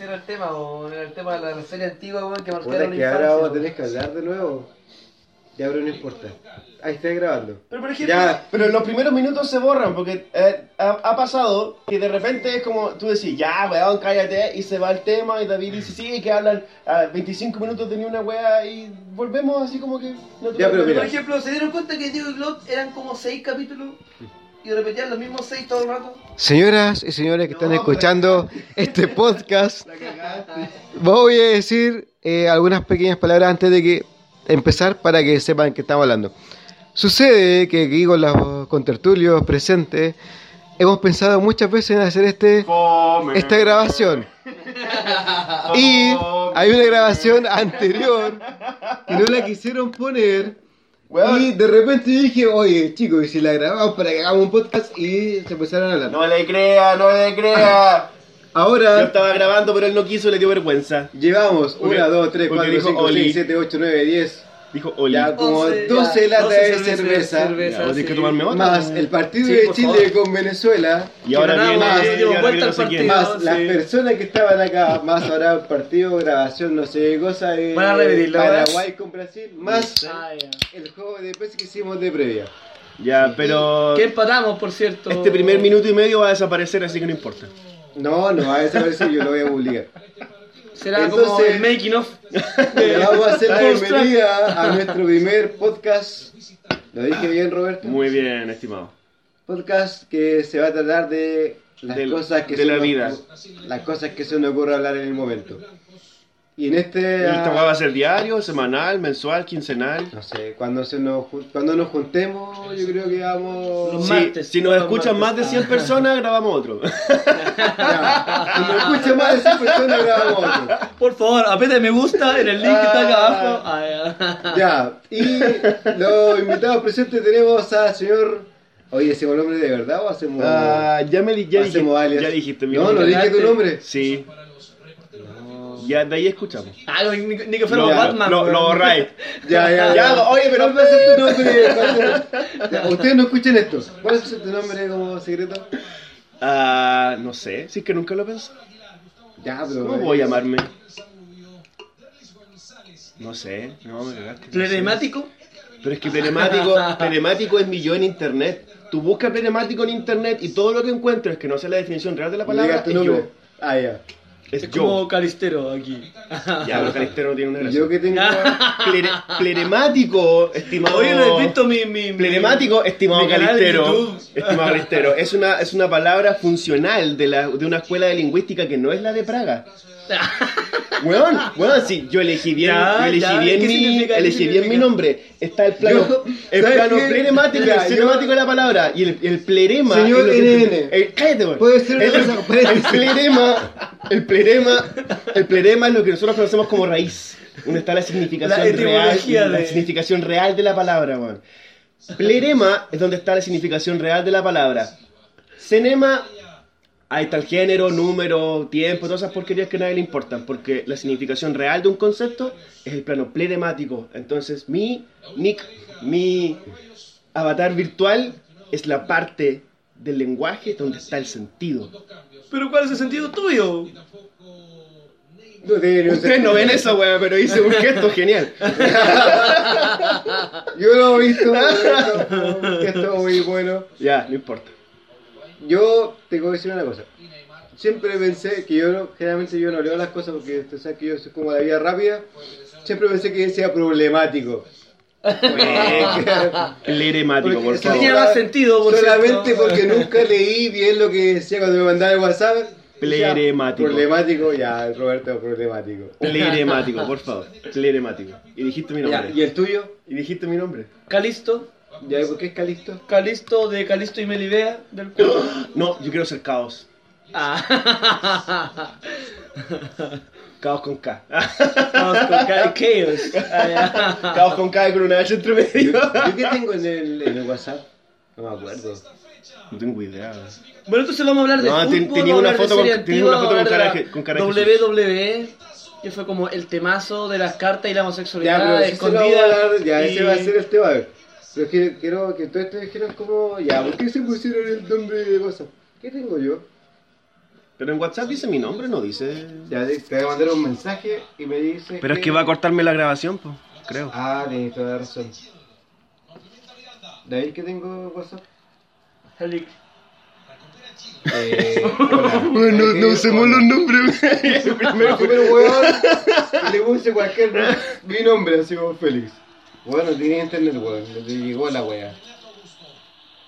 Ese era el tema, weón, era el tema de la serie antigua, weón, que Puta, marcaron la que ahora infancia. vamos a weón. tener que hablar de nuevo. Ya, pero no importa. Ahí está grabando. Pero por ejemplo, Ya. pero los primeros minutos se borran porque eh, ha, ha pasado que de repente es como tú decís, ya weón, cállate, y se va el tema y David dice, sí, que hablan a 25 minutos de ni una wea y volvemos así como que... No Ya, pero mira. Por ejemplo, ¿se dieron cuenta que Diego y Glob eran como seis capítulos? Y repetían los mismos seis todo el rato. Señoras y señores que están No, escuchando este podcast, voy a decir eh, algunas pequeñas palabras antes de que empezar para que sepan que estamos hablando. Sucede que aquí con los contertulios presentes hemos pensado muchas veces en hacer este Fome. esta grabación. Y hay una grabación anterior que no la quisieron poner. Weón. Y de repente yo dije, oye chicos, y si la grabamos para que hagamos un podcast y se empezaron a hablar. No le crea, no le crea. Yo Ahora estaba grabando pero él no quiso, le dio vergüenza. llevamos Porque- 1, 2, 3, porque 4, dijo 5, Oli. 6, 7, 8, 9, 10. Dijo Oli. Ya como 11, 12 ya, latas 12 de cerveza. cerveza, Ya, vos tenés que tomarme otra. Más el partido Sí, de Chile favor. con Venezuela. Y ahora viene, más, y dimos ahora vuelta viene al no sé quién. partido. Más las personas que estaban acá, más ahora partido, grabación, no sé qué cosa. repetirlo, Paraguay con Brasil, más Ah, el juego de pez que hicimos de previa. Ya, pero Que empatamos, por cierto. este primer minuto y medio va a desaparecer, así que no importa. No, no va a desaparecer, yo lo voy a publicar. Será como Entonces- el making of. Le vamos a hacer la bienvenida a nuestro primer podcast. ¿Lo dije bien, Roberto? Muy bien, estimado. Podcast que se va a tratar de las De- cosas que de se la nos- vida. Las cosas que se nos ocurre hablar en el momento. Y en este. ¿Y ¿Esta ah, va a ser diario, semanal, mensual, quincenal? No sé, cuando, se nos, cuando nos juntemos, yo creo que vamos. Los Sí, martes, si nos escuchan martes. más de 100 personas, grabamos otro. Ya, si nos escucha más de 100 personas, grabamos otro. Por favor, apriete me gusta en el link que está acá abajo. Ah, ya. Ya, y los invitados presentes tenemos al señor. Oye, ¿decimos el nombre de verdad o hacemos.? Ah, ya me di- ya, dijiste, hacemos alias? ya dijiste mi No, no nombre. dije tu nombre. Sí. Ya de ahí escuchamos. Ah, no, ni, ni que fuéramos Lo, Batman. lo, lo borráis. Ya, ya. Ya, oye, pero- ¿Cuál ser tu nombre? Ya, Ustedes no escuchen esto. ¿Cuál es tu nombre como secreto? Ah, no sé, si es que nunca lo pensé. Ya, pero. ¿Cómo voy a llamarme? No sé, no me cagaste. no. Plenemático. Pero es que plenemático, plenemático es mi yo en internet. Tú buscas plenemático en internet y todo lo que encuentres que no sea la definición real de la palabra Diga tu es nombre. yo. Ah, ya. Es, Es como Calistero aquí. Ya, pero Calistero no tiene una gracia. Yo que tengo. Plere- plenemático, estimado. Oye, no he visto mi. mi, Plenemático, estimado mi Calistero. Estimado Calistero. Es una, es una palabra funcional de, la, de una escuela de lingüística que no es la de Praga. Weón, weón, sí, yo elegí bien, Ya, yo elegí ya, bien, ¿qué mi, significa? ¿Qué elegí bien significa? mi nombre. Está el plano, Yo- el ¿sabes plano qué? plenemático, Mira, el yo- cinemático de la palabra. Y el, el plerema. Señor es lo que- NN. el- cállate, weón. Puede ser una el, cosa, puede el ser. plerema, el plerema, el plerema es lo que nosotros conocemos como raíz. Donde está la significación La real, etimología la de- significación real de la palabra, weón. Plerema es donde está la significación real de la palabra. Cenema, ahí está el género, número, tiempo, todas esas porquerías que a nadie le importan, porque la significación real de un concepto es el plano plenemático. Entonces, mi nick, mi avatar virtual es la parte del lenguaje donde está el sentido. Pero ¿cuál es el sentido tuyo? No un Ustedes no ven eso, weón, pero hice un gesto genial. Yo lo he visto. Que esto muy bueno. Ya, no importa. Yo tengo que decir una cosa. Siempre pensé que yo no, generalmente yo no leo las cosas porque tú sabes que yo soy como la vida rápida. Siempre pensé que sea problemático. Pleremático, Porque por favor. tenía más sentido, por Solamente cierto. porque nunca leí bien lo que decía cuando me mandaba el WhatsApp. Pleremático. Problemático, ya, Roberto, problemático. Pleremático, por favor. Pleremático. Y dijiste mi Ya, nombre. ¿Y el tuyo? Y dijiste mi nombre. Calisto. ¿Ya por qué es Calisto? Calisto de Calisto y Melibea del cuerpo. No, yo quiero ser caos. Ah. Caos con K. Vamos con Kai Chaos. Ah, ya. Caos con K y con una H entre medio. ¿Yo qué tengo en el, en el WhatsApp? No me acuerdo. No tengo idea. Bueno, entonces vamos a hablar de No, ten- fútbol, tenía una hablar de foto con- tenía una foto con cara de de- con cara de WWE, que fue como el temazo de las cartas y la Ya, homosexualidad pero ese lo vamos a escondida. ya, y- ese va a ser el tema. a ver. Pero es que quiero que todos ustedes dijeran como, ya, ¿por qué se pusieron el nombre de WhatsApp? ¿Qué tengo yo? Pero en WhatsApp dice mi nombre, no dice. Ya, te te voy a mandar un mensaje y me dice Pero es que va a cortarme la grabación, pues, creo. Ah, tienes toda la razón. ¿David que tengo WhatsApp? Helix. Eh, hola. Bueno, no usemos los nombres. Primero el weón le puse cualquier no- mi nombre, así como Félix. Bueno, tenía internet, weón. Le llegó la wea.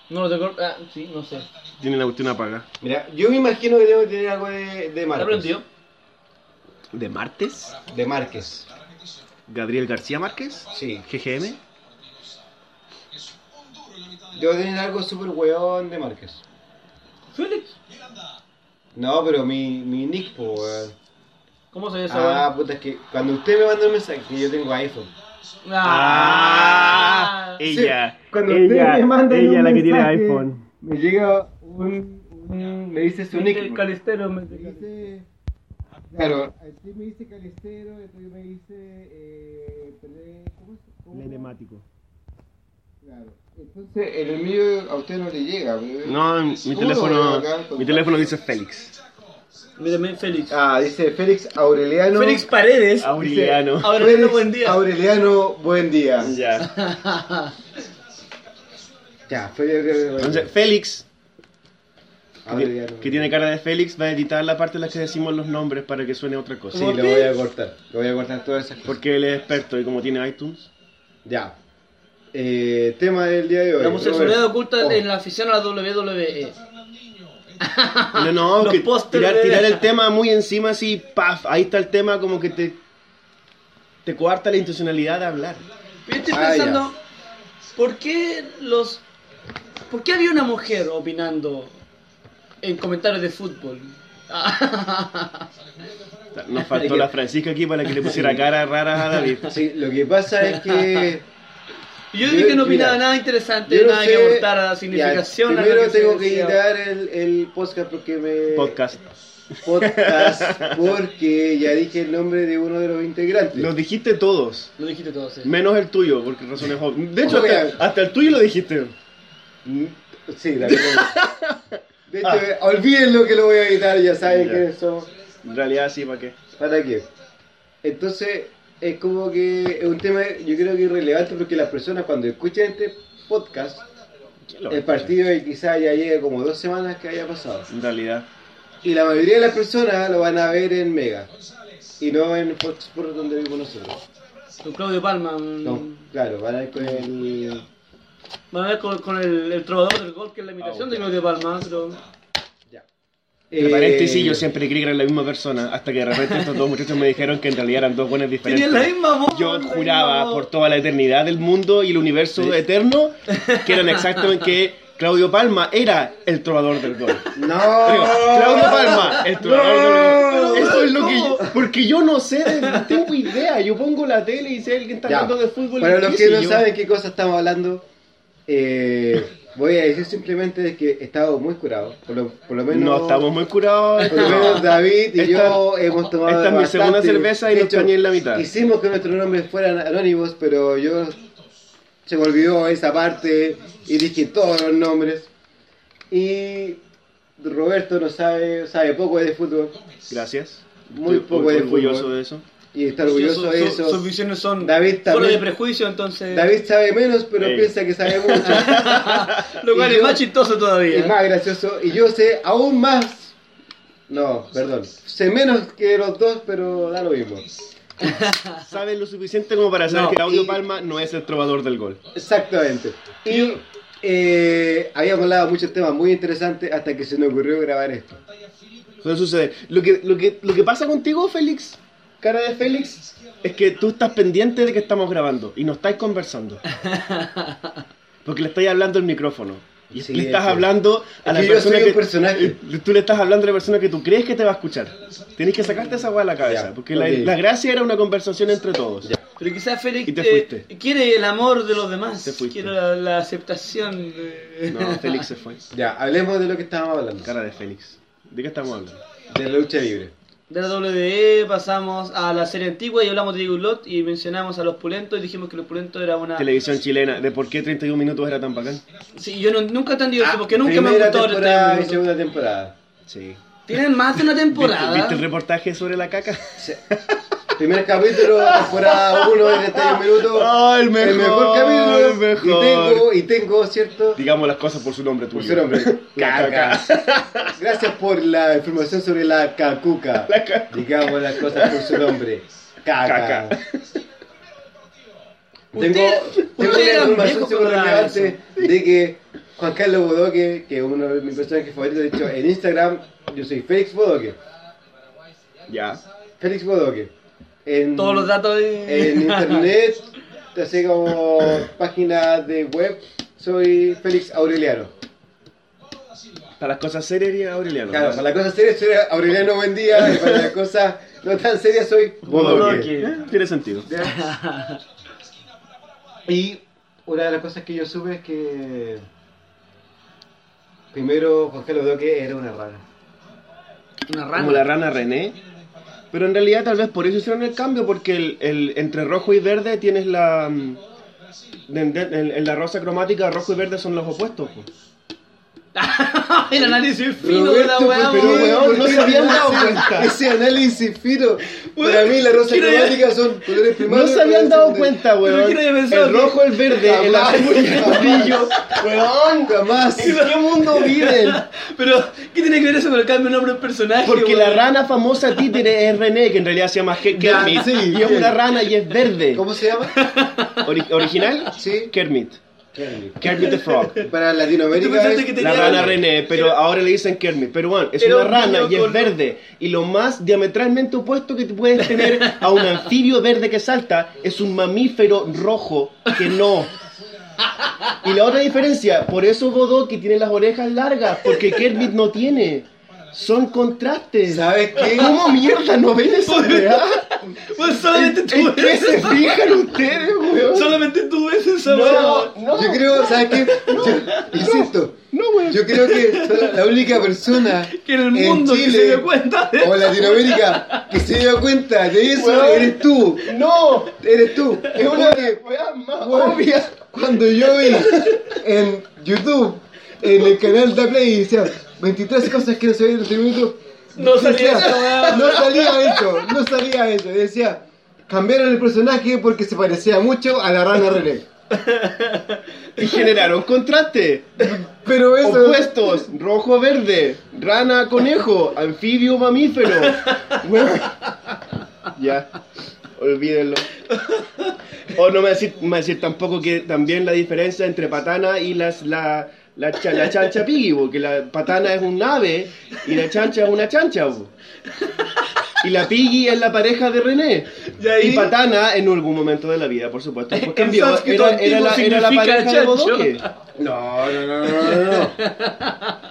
No lo tengo. Ah, sí, no sé. Tiene la cuestión apagada. Mira, yo me imagino que debo tener algo de, de ¿Te Márquez. aprendió? ¿De Martes? De Márquez. ¿Gabriel García Márquez? Sí. ¿GGM? Debo tener algo súper weón de Márquez. Félix. No, pero mi, mi nick, po, weón. ¿Cómo se ve esa Ah, weá? puta, es que cuando usted me manda un mensaje, que yo tengo iPhone. Ah. ella. Cuando ella, me mandan ella un la que tiene mensaje, iPhone. Me llega un, un- me dice su nick. El calistero me Me dice, claro, así me dice calistero, entonces me dice, eh, ¿cómo se cómo? Lemático. Claro. Entonces, en el mío a usted no le llega. No, mi ¿Cómo lo teléfono, mi teléfono dice Félix. Mírame, Félix. Ah, dice Félix Aureliano. Félix Paredes. Aureliano. Ahora Félix buen día. Aureliano, buen día. Ya. Ya, Félix Entonces, Félix, que, Aureliano. que tiene cara de Félix, va a editar la parte en la que decimos los nombres para que suene otra cosa. Sí, lo voy a cortar. Lo voy a cortar todas esas cosas. Porque él es experto y como tiene iTunes. Ya. Eh, tema del día de hoy. La homosexualidad oculta Oh. en la afición a la WWE. No, no, Los que tirar, tirar el tema muy encima así, paf, ahí está el tema como que te, te coarta la intencionalidad de hablar. Yo estoy Ah, pensando, ¿por qué los... ¿Por qué había una mujer opinando en comentarios de fútbol? Nos faltó la Francisca aquí para que le pusiera cara rara a David. Sí, lo que pasa es que. Yo dije que no opinaba Mira, nada interesante, no nada sé- que aportar a la ya, significación. a lo primero tengo que editar el, el podcast porque me. Podcast. Podcast, porque ya dije el nombre de uno de los integrantes. Los dijiste todos, Lo dijiste todo, sí. menos el tuyo, porque razones obvias. De hecho, hasta, hasta el tuyo lo dijiste. Mm, Sí, la verdad. De hecho, olvídenlo que lo voy a editar, ya saben Ah. Ya. que eso. En realidad sí, ¿para qué? ¿Para qué? Entonces, es como que es un tema, yo creo que irrelevante porque las personas cuando escuchan este podcast, ¿Quién lo el partido quizás ya llegue como dos semanas que haya pasado. En realidad. Y la mayoría de las personas lo van a ver en Mega. Y no en Fox Sports donde vivimos nosotros. Con Claudio Palma. No, claro, van a ver con el... Van a ver con, con el, el trovador del gol, que es la imitación Ah, de Claudio Palma, pero... Eh, paréntesis, yo siempre creí que eran la misma persona, hasta que de repente estos dos muchachos me dijeron que en realidad eran dos buenas diferentes. Tenían la misma voz. Yo juraba por toda la eternidad del mundo y el universo eterno que eran exactamente que Claudio Palma era el trovador del gol. ¡No! Digo, Claudio Palma, el trovador del gol. Eso es lo que yo, porque yo no sé, no tengo idea. Yo pongo la tele y sé alguien está Ya. hablando de fútbol. Para ¿qué los que no yo? saben qué cosa estamos hablando, eh, voy a decir simplemente de que estamos muy curados. Por lo, por lo menos, No estamos muy curados. Por lo menos David y Esta- yo hemos tomado. esta es mi segunda cerveza y De no está ni en la mitad. Hicimos que nuestros nombres fueran anónimos, pero yo se me olvidó esa parte y dije todos los nombres. Y Roberto no sabe, sabe poco de fútbol Gracias. Muy Estoy poco de orgulloso fútbol. de eso. Y está orgulloso de eso. Sus visiones son David solo de prejuicio, entonces... David sabe menos, pero piensa que sabe mucho. Lo cual y es yo- más chistoso todavía. es más gracioso. Y yo sé aún más. No, perdón. Sé menos que los dos, pero da lo mismo. Saben lo suficiente como para saber No, que Claudio y- Palma no es el trovador del gol. Exactamente. Y eh, habíamos hablado de muchos temas muy interesantes hasta que se nos ocurrió grabar esto. Eso sucede. Lo que, lo, que, lo que pasa contigo, Félix, cara de Félix, es que tú estás pendiente de que estamos grabando y no estáis conversando. Porque le estáis hablando al micrófono. Y Sí, le estás es hablando a la que yo persona que personaje. eh, Tú le estás hablando a la persona que tú crees que te va a escuchar. Tienes que sacarte esa weá de la cabeza. Ya, porque la, ok. la gracia era una conversación entre todos. Pero quizás Félix Y te eh, quiere el amor de los demás. Te fuiste. Quiere la, la aceptación. De... No, Félix se fue. Ya, hablemos de lo que estábamos hablando. Cara de Félix. ¿De qué estamos hablando? De la lucha libre. De la WWE pasamos a la serie antigua y hablamos de Diego Lot y mencionamos a los pulentos y dijimos que los pulentos era una... Televisión chilena. ¿De por qué 31 minutos era tan bacán? Sí, yo no- nunca he entendido eso porque nunca me ha gustado el y minutos. segunda temporada. Sí. Tienen más de una ¿Viste, temporada. viste el reportaje sobre la caca? Sí. Primer capítulo, temporada 1 de 31 minutos. Ah, el mejor, capítulo. el mejor. Y tengo, y tengo, ¿cierto? Digamos las cosas por su nombre Por tuyo. su nombre. Caca. Gracias por la información sobre la cacuca. La cacuca. Digamos las cosas por su nombre. Caca. Caca. Tengo, tengo una información súper relevante de que Juan Carlos Bodoque, que es uno de mis personajes favoritos, de hecho, en Instagram, yo soy Félix Bodoque. Ya. Félix Bodoque. En, Todos los datos de... en internet, así como página de web, soy Félix Aureliano. Para las cosas serias Aureliano. Claro, para las cosas serias soy Aureliano Buen Día, y para las cosas no tan serias soy Bodoque. Eh, Tiene sentido. Y una de las cosas que yo supe es que primero Juan Carlos Bodoque era una rana. Una rana. Como la rana René. Pero en realidad tal vez por eso hicieron el cambio, porque el, el- entre rojo y verde tienes la... mm, en, la rosa cromática rojo y verde son los opuestos. po. el análisis fino Roberto, de la weá, pero weón. no se habían dado cuenta. Ese análisis fino. Para mí la rosa quiero- cromática son colores No primarios. se habían dado cuenta, weón. Pero ¿quién había pensado El rojo, el verde, el azul y el amarillo. Weón, Jamás. ¿en qué mundo viven? Pero, ¿qué tiene que ver eso con el cambio de nombre del personaje? Porque weón? la rana famosa títere es René, que en realidad se llama Ya, Kermit. sí, y es una rana y es verde. ¿Cómo se llama? Ori- ¿Original? Sí. Kermit. Kermit. Kermit the Frog. Para ¿Tú Latinoamérica es que La rana René, pero ahora le dicen Kermit. Pero bueno, es Era una un rana y es verde. Y lo más diametralmente opuesto que puedes tener a un anfibio verde que salta es un mamífero rojo que no. Y la otra diferencia, por eso Godot que tiene las orejas largas, porque Kermit no tiene. Son contrastes. ¿Sabes qué? ¿Cómo mierda no ven esa weá? Pues solamente tú ¿En qué ves se esa- fijan ustedes, weón? Solamente tú ves esa No, weá. no. Yo creo, ¿sabes qué? Yo, insisto, No, weón. yo creo que soy la- única persona Que en el mundo que Chile se dio cuenta de o en Latinoamérica que se dio cuenta de eso Weón. eres tú. No, Eres tú. es una Porque weá más Bueno, obvia. Cuando yo vi en YouTube, en el canal de Play, decía 23 cosas que no se en este minuto. No salía decía. No salía eso, no salía eso. Decía, cambiaron el personaje porque se parecía mucho a la rana René. Y generaron contraste. Pero eso. Opuestos, rojo-verde, rana-conejo, anfibio-mamífero. Weón. Ya, olvídenlo. O no me decir, me va a decir tampoco que también la diferencia entre patana y las, la, la, cha- la chancha piggy, porque la patana es un ave y la chancha es una chancha. bo. Y la piggy es la pareja de René. Y ahí- Y patana en algún momento de la vida, por supuesto. En cambió. Era, era la, era pareja de. Bodoque. No, no, no, no, no, no.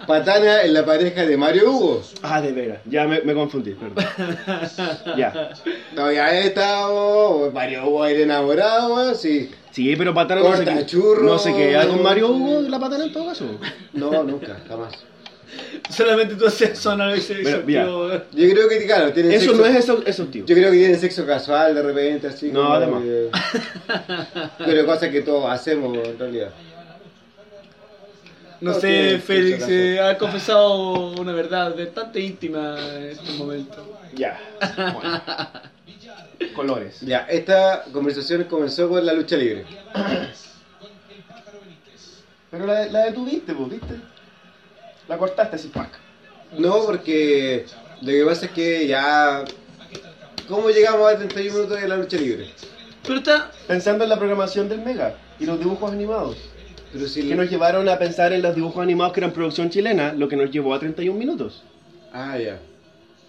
Patana es la pareja de Mario Hugo. Ah, de veras. Ya me, me confundí, perdón. ya. No, ya he estado. Mario Hugo era enamorado, sí. Sí, pero Patana no Corta churro. no se queda con Mario Hugo la Patana en todo caso. No, nunca, jamás. Solamente tú haces eso, no lo hice Bueno, mira. weón. Yo creo que, claro, tienen Eso sexo. no es eso, eso tío. Yo creo que tienen sexo casual de repente, así. No, como además. que- Pero cosas que todos hacemos en realidad. No sé, Félix, eh, ha confesado una verdad bastante íntima en este momento. Ya. Bueno. Colores. Ya, esta conversación comenzó con la lucha libre. Pero la, la detuviste, vos, ¿viste? La cortaste así, pack. No, porque lo que pasa es que ya. ¿Cómo llegamos a 31 minutos de la lucha libre? Pero está. Pensando en la programación del Mega y los dibujos animados. Pero si Que nos llevaron a pensar en los dibujos animados que eran producción chilena, lo que nos llevó a 31 minutos. Ah, ya.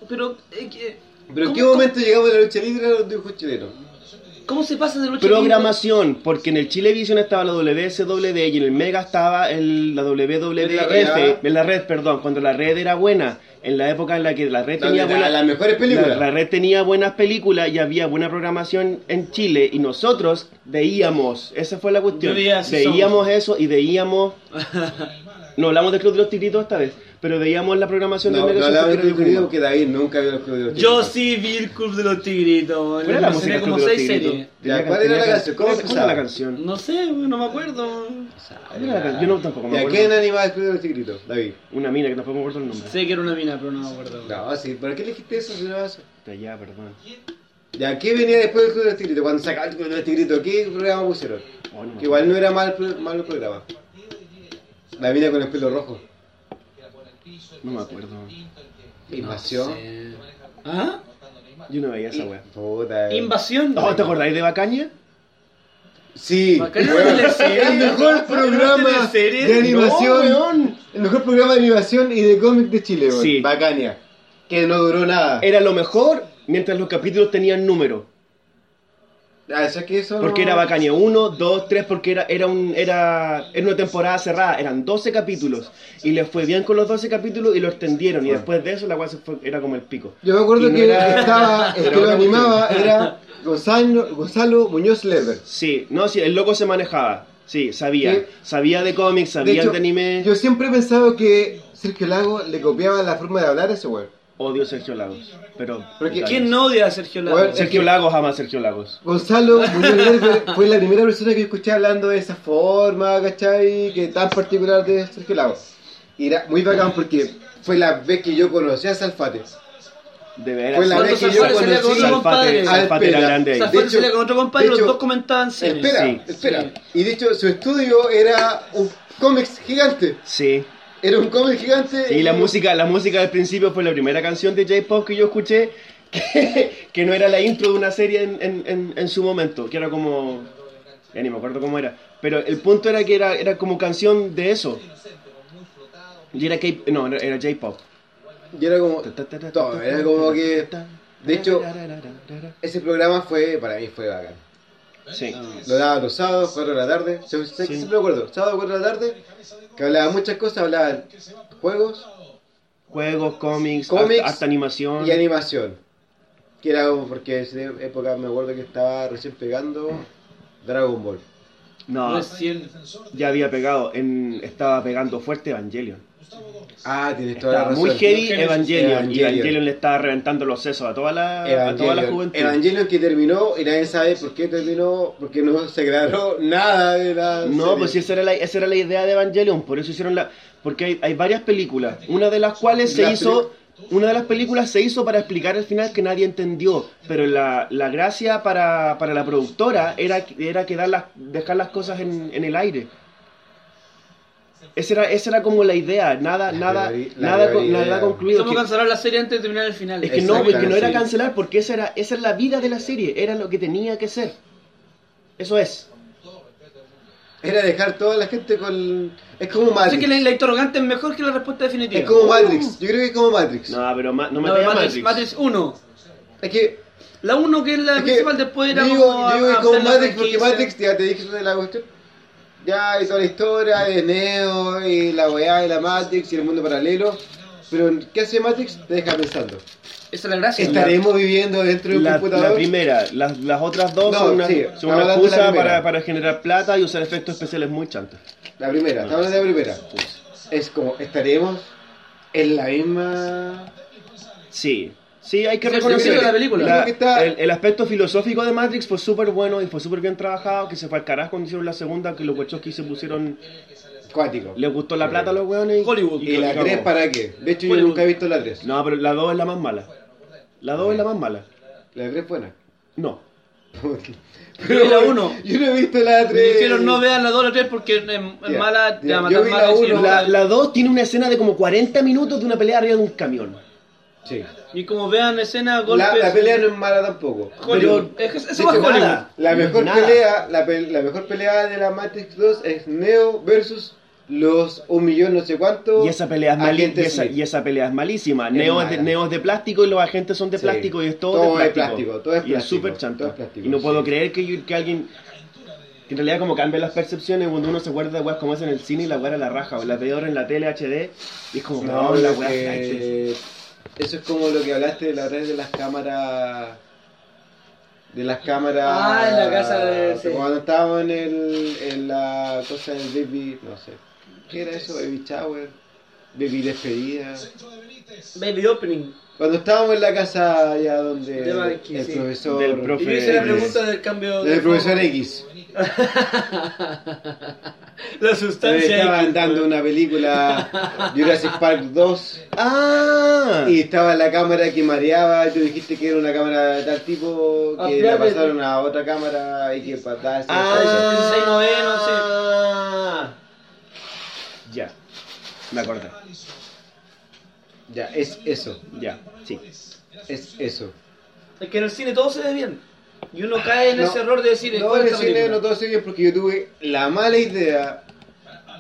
Pero. eh, que- ¿Pero en ¿cómo- qué momento llegamos a la lucha libre a los dibujos chilenos? ¿Cómo se pasa del 8 a Programación, porque en el Chilevisión estaba la WSW y en el Mega estaba el, la WWF, En la red. en la red, perdón, cuando la red era buena, en la época en la que la red Donde tenía da buena- las mejores películas. La, la red tenía buenas películas y había buena programación en Chile y nosotros veíamos, esa fue la cuestión, Yo veía Así veíamos eso y veíamos, no hablamos del Club de los Tigritos esta vez, pero veíamos la programación No, del no Mega hablaba del Club de los porque David nunca vio el Club de los Yo Tigritos. sí vi el Club de los Tigritos. ¿Cuál era la música como de seis series. Ya, ¿cuál era la canción? ¿Cómo era la canción? No sé, no me acuerdo. ¿Cuál era la can- Yo no tampoco me ¿Y a acuerdo. quién animaba el Club de los Tigritos, David? Una mina que tampoco me acuerdo el nombre. Sé que era una mina, pero no me acuerdo. No, sí, ¿por qué elegiste eso si no vas a- De allá, perdón. Ya, ¿qué venía después del Club de los Tigritos? Cuando sacaban el Club de los Tigritos, ¿qué programa pusieron? Oh, Que igual no era mal, pro- mal el programa. La mina con el pelo rojo. No me acuerdo. Invasión. ¿Ah? Yo no veía esa wea. Puta. Invasión. Oh, ¿te acordáis de Bacaña? Sí, teleserie, el mejor programa de animación. No, el mejor programa de animación y de cómic de Chile, weón. Sí. Bacania. Que no duró nada. Era lo mejor mientras los capítulos tenían número. Ah, ¿sabes que eso Porque no- era Bacaña 1, 2, 3, porque era, era, un, era, era una temporada cerrada, eran 12 capítulos. Y les fue bien con los 12 capítulos y lo extendieron. Y Bueno. después de eso la wea se fue- era como el pico. Yo me acuerdo Y no que era- estaba, el que lo animaba era Gonzalo, Gonzalo Muñoz Lever. Sí, no, sí, el loco se manejaba. Sí, sabía. Sabía de cómics, De sabía hecho, de anime. yo siempre he pensado que Sergio Lago le copiaba la forma de hablar a ese weón. Odio a Sergio Lagos. Pero. Porque- ¿Quién no odia a Sergio Lago? Bueno, Sergio Es que- Lagos ama a Sergio Lagos. Gonzalo Muñoz Lever fue la primera persona que escuché hablando de esa forma, ¿cachai? Que tan particular de Sergio Lago. Y era muy bacán porque fue la vez que yo conocí a Salfate. De veras. Fue la ¿Cuántos vez que yo Salfate conocí compadre? al Salfate era grande ahí. Salfate De hecho- salía con otro compadre, los dos comentaban cine. Espera, Sí. espera. Sí. Y de hecho, su estudio era un cómics gigante. Sí. Era un cómic gigante. Sí, la música, la música del principio fue la primera canción de J-Pop que yo escuché, que, que no era la intro de una serie en, en, en, en su momento, que era como... Ya ni me acuerdo cómo era. Pero el punto era que era, era como canción de eso. Y era K... No, era era J-Pop. Y era como. Todo, era como que. De hecho, ese programa fue. Para mí fue bacán. Sí. Lo daba los sábados, 4 de la tarde. Se- se- Sí. Siempre me acuerdo. Sábado, 4 de la tarde. Que hablaba muchas cosas. Hablaba juegos Juegos, cómics, Cómics hasta, hasta animación. y animación. Que era como porque en esa época me acuerdo que estaba recién pegando Dragon Ball. No, Recién. ya había pegado, en, estaba pegando fuerte Evangelion. Ah, tienes toda la Estaba razón. muy heavy Evangelion. Evangelion, y Evangelion. Le estaba reventando los sesos a toda la, a toda la Evangelion. juventud. Evangelion que terminó y nadie sabe por qué terminó, porque no se grabó nada de la No, serie. pues sí, esa era, la, esa era la idea de Evangelion, por eso hicieron la... Porque hay, hay varias películas, una de las cuales se La hizo... Una de las películas se hizo para explicar el final que nadie entendió, pero la, la gracia para, para la productora era, era quedar las, dejar las cosas en, en el aire. Esa era, esa era como la idea, nada, La nada, teoría- nada, teoría. con- nada concluido. Estamos que- cancelar la serie antes de terminar el final. es que no, es que no era cancelar, porque esa era, esa es la vida de la serie, era lo que tenía que ser. Eso es. Era dejar toda la gente con... Es como Así Matrix. que la, la interrogante es mejor que la respuesta definitiva. Es como Matrix. Yo creo que es como Matrix. No, pero ma- no me No, Matrix, Matrix. Matrix 1. Es que... La 1 que es la es que principal, después era digo, como digo que a- es como Matrix porque. Matrix, ya te dije de la cuestión. Ya, y toda la historia de Neo y la weá de la Matrix y el mundo paralelo. Pero, ¿qué hace Matrix? Te deja pensando. Esa es la gracia. ¿Estaremos viviendo dentro de un La, computador? la primera, las, las otras dos No, son una, sí, son estamos excusa para, para generar plata y usar efectos especiales muy chantos. La primera, estamos hablando de la primera. Es como, ¿estaremos en la misma...? Sí, sí, hay que el reconocer la película. Que está- el, el aspecto filosófico de Matrix fue súper bueno y fue súper bien trabajado, que se fue al carajo cuando hicieron la segunda, que los Wachowski se pusieron, Cuático. les gustó la plata a los weones. y- Hollywood. ¿Y la cagó. 3 para qué? De hecho, yo Hollywood. nunca he visto la 3. No, pero la 2 es la más mala. La 2 es la más mala. La 3 es buena. No. Yo vi la 1. Yo no he visto la 3. Me dijeron no vean la 2 o la 3 porque es, Ya, mala, te va a yo vi la Matrix y uno, no- La, la 2 tiene una escena de como 40 minutos de una pelea arriba de un camión. Sí. Y como vean escena, La, golpes. la pelea no es mala tampoco. Hollywood. pero- Es- Eso hecho. La mejor nada. pelea, la, pe- la mejor pelea de la Matrix 2 es Neo versus los un millón no sé cuánto. Y esa pelea es, mali- y esa, Smith. y esa pelea es malísima. Es Neo es, de, mala. Neo es de plástico y los agentes son de Sí. plástico y es todo, Todo de es plástico. plástico, todo es y es plástico, súper todo chanta. es plástico, y no puedo sí. creer que, que alguien. Que en realidad, como cambian las percepciones cuando uno se acuerda de weas como es en el cine y la wea era la raja. O la ve ahora en la tele HD y es como, No, no, la wea que- Eso es como lo que hablaste de la red de las cámaras. De las cámaras. Ah, en la casa de- sí. Cuando estábamos en, el, en la cosa del baby. No sé. ¿Qué era eso? Baby shower. Baby despedida. Baby Opening. Cuando estábamos en la casa allá donde De el sí. profesor. Del Y yo hice la Pues- pregunta del cambio del de profesor. X. La Le sustancia estaban X, dando weón. una película Jurassic Park 2. ¡Ah! Y estaba la cámara que mareaba, y tú dijiste que era una cámara de tal tipo, Ah, que claro, la pasaron a otra cámara y que para Ah, 16 noveno, Ya. Me acordé. Ya, es eso, Ya, sí. es eso. Es que en el cine todo se ve bien. Y uno cae en No, ese error de decir, No, ¿cuál en el cine película? no todo se bien porque yo tuve la mala idea,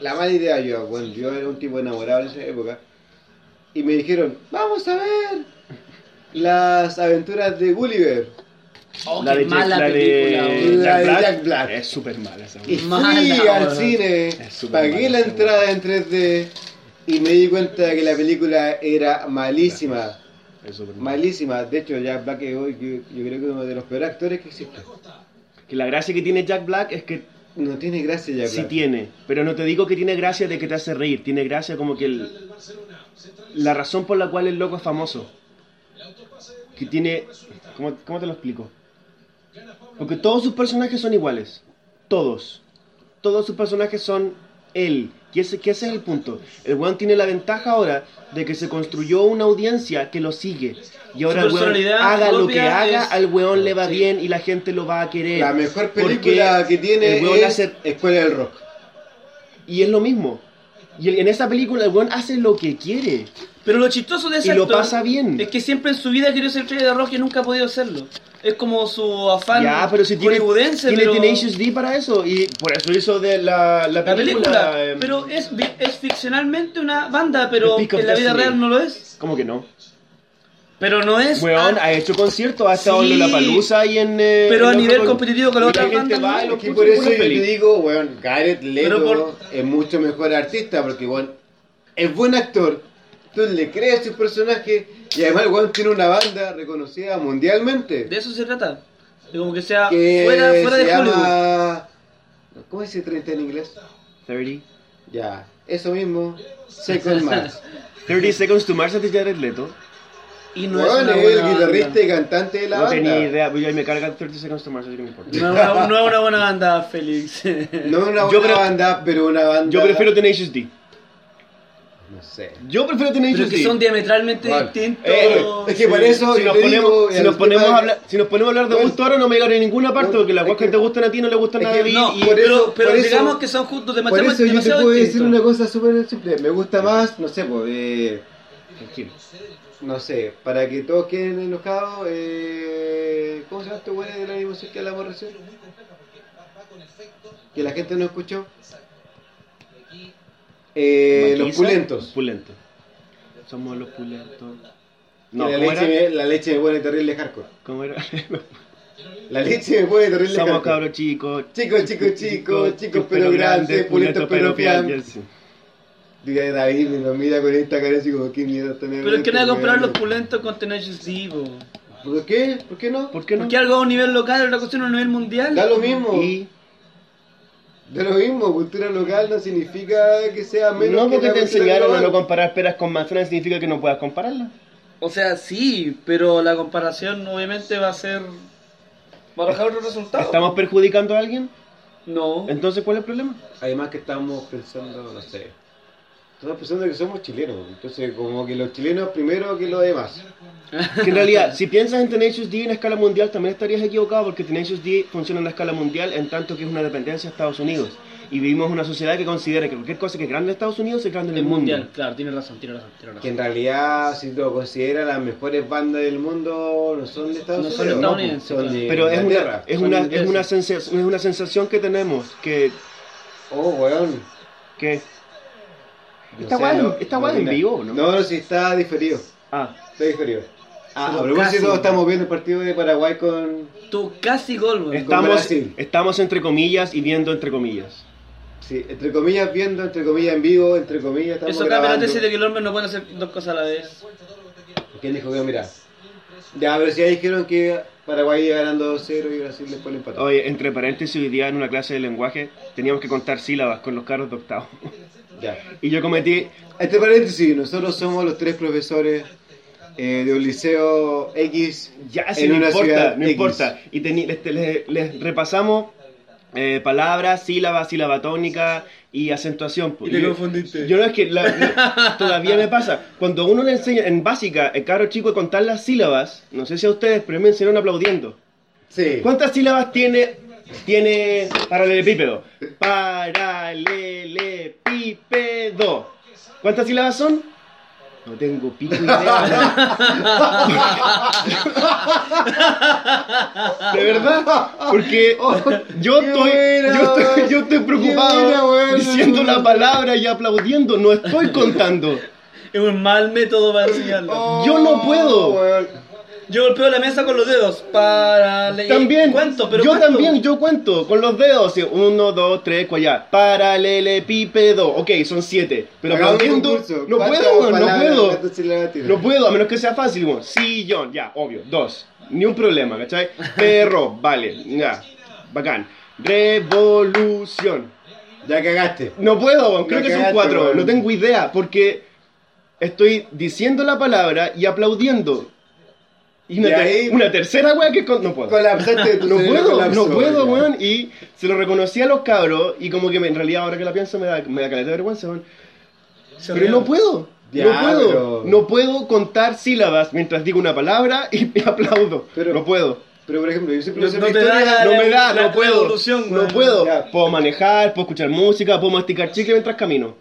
la mala idea yo, bueno, yo era un tipo enamorado en esa época, y me dijeron, vamos a ver las aventuras de Gulliver. Oh, la qué de, mala la de película. La de Jack, Black Jack Black. Es súper mala esa. Y weón. Mala, fui al weón. cine, Es súper pagué mala la esa entrada en 3D y me di cuenta de que la película era malísima. Malísima. De hecho, Jack Black es hoy, yo, yo creo que uno de los peores actores que existe. Que la gracia que tiene Jack Black es que No tiene gracia Jack sí Black. tiene, pero no te digo que tiene gracia de que te hace reír, tiene gracia como que el- la razón por la cual el loco es famoso. Que tiene... ¿Cómo, cómo te lo explico? Porque todos sus personajes son iguales. Todos. Todos sus personajes son él. Y ese, que ese es el punto. El weón tiene la ventaja ahora de que se construyó una audiencia que lo sigue. Y ahora el weón haga lo que haga, es- al weón le va Sí. bien y la gente lo va a querer. La mejor película que tiene el weón es hace- Escuela del Rock. y es lo mismo. Y en esa película el weón hace lo que quiere. Pero lo chistoso de ese Y lo actor pasa bien. es que siempre en su vida quería ser estrella de rock y nunca ha podido hacerlo. Es como su afán ya, pero si tiene, hollywoodense, tiene pero... Tenacious D para eso. Y por eso hizo de la, la La película. película, eh, pero es, es ficcionalmente una banda, pero en la vida real no lo es. ¿Cómo que no? Pero no es... Weón, ha hecho conciertos, ha estado Sí. en la palusa y en. eh, Pero a en nivel otro- competitivo con la otras gente bandas, va no. que por eso yo te digo, weón, Gareth Leto por- es mucho mejor artista porque, weón, es buen actor. Tú le crees su personaje y además, weón, tiene una banda reconocida mundialmente. De eso se trata. De como que sea que fuera, fuera se de Hollywood. llama... ¿Cómo dice 30 en inglés? 30. Ya, eso mismo. Second Match. 30 Seconds to Mars de Jared Leto. Y no Weón, es una es buena el guitarrista banda. y cantante de la No banda. tenía idea, pero yo me carga 30 Seconds to Mars, así que no me importa. No es una, no es una buena banda, Félix. No es una Yo buena pre- banda, pero una banda... Yo prefiero Tenacious D. No sé. Yo prefiero Pero que son diametralmente Vale. distintos. Eh, Es que para eso si yo nos ponemos, digo, si nos ponemos tema a de- hablar, si nos ponemos a hablar de Bueno, gusto ahora no me llegaré a ninguna parte porque las es cosas que que- te gustan a ti no le gustan es a que David No, y por pero, eso- pero por eso- digamos que son juntos Por demasiado, eso yo te demasiado puedo decir distintos. una cosa súper simple. Me gusta más, no sé, pues, eh, Tranquilo. no sé, para que todos queden enojados, eh, ¿cómo se llama este güey de la animación que hablamos recién? Que la gente no escuchó. Eh, los pulentos. Pulentos. Somos los pulentos. Que No, la, ¿cómo leche me, la leche me pone terrible hardcore. ¿Cómo era? La leche me pone terrible Somos hardcore. cabros chicos. Chicos, chicos, chicos, chicos, pero grandes, pulentos, pero fiam. Diga David me lo mira con esta cara así como qué miedo tener. Pero es que este comparar los weón. pulentos con Tenacious D, po. ¿Por qué? ¿Por qué no? ¿Por qué no? Porque algo a un nivel local y otra cuestión a un nivel mundial. Da lo mismo. Y Da lo mismo, cultura local no significa que sea menos no que porque te enseñaron a no comparar peras con manzanas significa que no puedas compararlas. O sea, sí, pero la comparación obviamente va a ser... ¿Va a arrojar otro resultado? ¿Estamos perjudicando a alguien? No. Entonces, ¿cuál es el problema? Además que estamos pensando, no sé. Estamos pensando que somos chilenos, entonces como que los chilenos primero que los demás. Que en realidad, si piensas en Tenacious D en escala mundial, también estarías equivocado porque Tenacious D funciona en la escala mundial en tanto que es una dependencia de Estados Unidos. Y vivimos en una sociedad que considera que cualquier cosa que es grande en Estados Unidos es grande en El el mundo. mundial, claro, tiene razón, tiene razón, tiene Que en razón. realidad, si lo considera las mejores bandas del mundo, no son de Estados No son Unidos. estadounidenses, son claro. de Pero es una, es, son una, es, una sensación, es una sensación que tenemos que... Oh, weón. O sea, weá no- no en vivo, ¿no? No, no, sí, está diferido. Ah, Está diferido. Ah, Pero a propósito, estamos viendo el partido de Paraguay con. Tu casi gol, estamos, estamos entre comillas y viendo entre comillas. Sí, entre comillas viendo, entre comillas en vivo, entre comillas estamos Eso grabando. tesis de que los hombres no pueden hacer dos cosas a la vez. ¿Quién dijo que? Mira. Ya, pero si ya dijeron que Paraguay iba ganando 2-0 y Brasil después le empató. Oye, entre paréntesis, hoy día en una clase de lenguaje teníamos que contar sílabas con los carros de octavo. Ya. Y yo cometí Este paréntesis, nosotros somos los tres profesores eh, de un liceo X Ya, sí, en no una importa, ciudad no X. importa. Y les, les- les repasamos eh, palabras, sílabas, sílaba tónica y acentuación. po. Y te yo, confundiste. Yo no es que la- la- todavía me pasa. Cuando uno le enseña en básica, el carro chico a contar las sílabas, no sé si a ustedes, pero me enseñaron aplaudiendo. Sí. ¿Cuántas sílabas tiene tiene paralelepípedo? Paralelepípedo. ¿Cuántas sílabas son? No tengo pico idea. De verdad, porque yo qué estoy, buena, yo estoy, yo estoy Qué preocupado buena, diciendo la palabra y aplaudiendo, no estoy contando. Es un mal método para enseñarlo. Yo no puedo. Yo golpeo la mesa con los dedos para leer. También, ¿Cuánto? ¿Pero yo cuánto? también, yo cuento con los dedos. Uno, dos, tres, cuatro, ya. Paralelepípedo. Ok, son siete. Pero Hagamos no ¿Cuántas puedo, no puedo. No puedo, a menos que sea fácil. Como, sillón, ya, obvio. Dos. Ni un problema, ¿cachai? Perro, vale, ya. Bacán. Revolución. Ya cagaste. No puedo, creo que son cuatro. weón. No tengo idea, porque estoy diciendo la palabra y aplaudiendo. Y una, Y ter- ahí- una tercera weá que con- no puedo. Colapsaste No puedo, colapsó, no puedo, ya. weón. Y se lo reconocí a los cabros. Y como que me- en realidad, ahora que la pienso, me da, me da caleta de vergüenza, weón. Pero rieron. no puedo. Ya, no puedo. pero- No puedo contar sílabas mientras digo una palabra y me aplaudo. Pero- no puedo. Pero por ejemplo, yo soy No- no te da No la- me da, la no puedo. No puedo. Ya. Puedo manejar, puedo escuchar música, puedo masticar chicle mientras camino.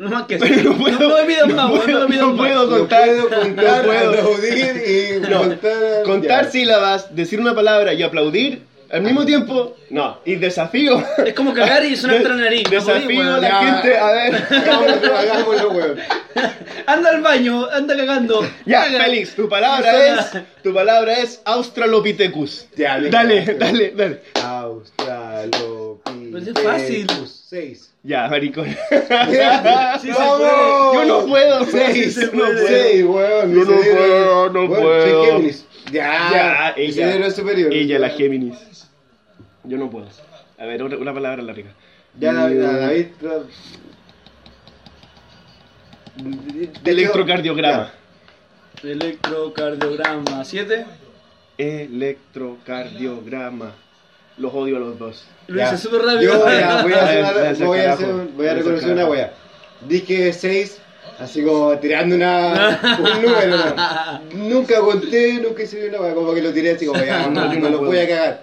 No más que eso. Pero no puedo. No, no me pidas no más, weón, puedo, no pidas no más. puedo No contar. puedo contar, no puedo. aplaudir y No, contar. contar ya. sílabas, decir una palabra y aplaudir al mismo tiempo, no. Y desafío. Es como cagar y sonar la nariz. no Desafío a la Ya. gente, a ver. Hagámoslo, weón. Anda al baño, anda cagando. Ya, Caga. Félix, tu palabra es. Tu palabra es Australopithecus. Ya, le Dale, dale, dale. Australopithecus. Pero es fácil. Seis. Ya, maricón. Sí se ¡Vamos! Yo no puedo. Seis, se no. Seis, weón. Yo no puedo, no Bueno, puedo. Soy Géminis. Ya, Ya, ella. cerebro es superior. Ella, la Géminis. Yo no puedo. A ver, otra, una palabra larga. Ya, David, Mm, David. tra- De Electrocardiograma. Electrocardiograma. ¿Siete? Electrocardiograma. Los odio a los dos. Lo hice súper rápido. Yo ya, voy a, hacer una- voy a, hacer- voy a reconocer una wea. Dije 6, así como tirando una, un número. ¿no? Nunca conté, nunca hice una wea, como que lo tiré así como ya, No, no, no lo voy a cagar.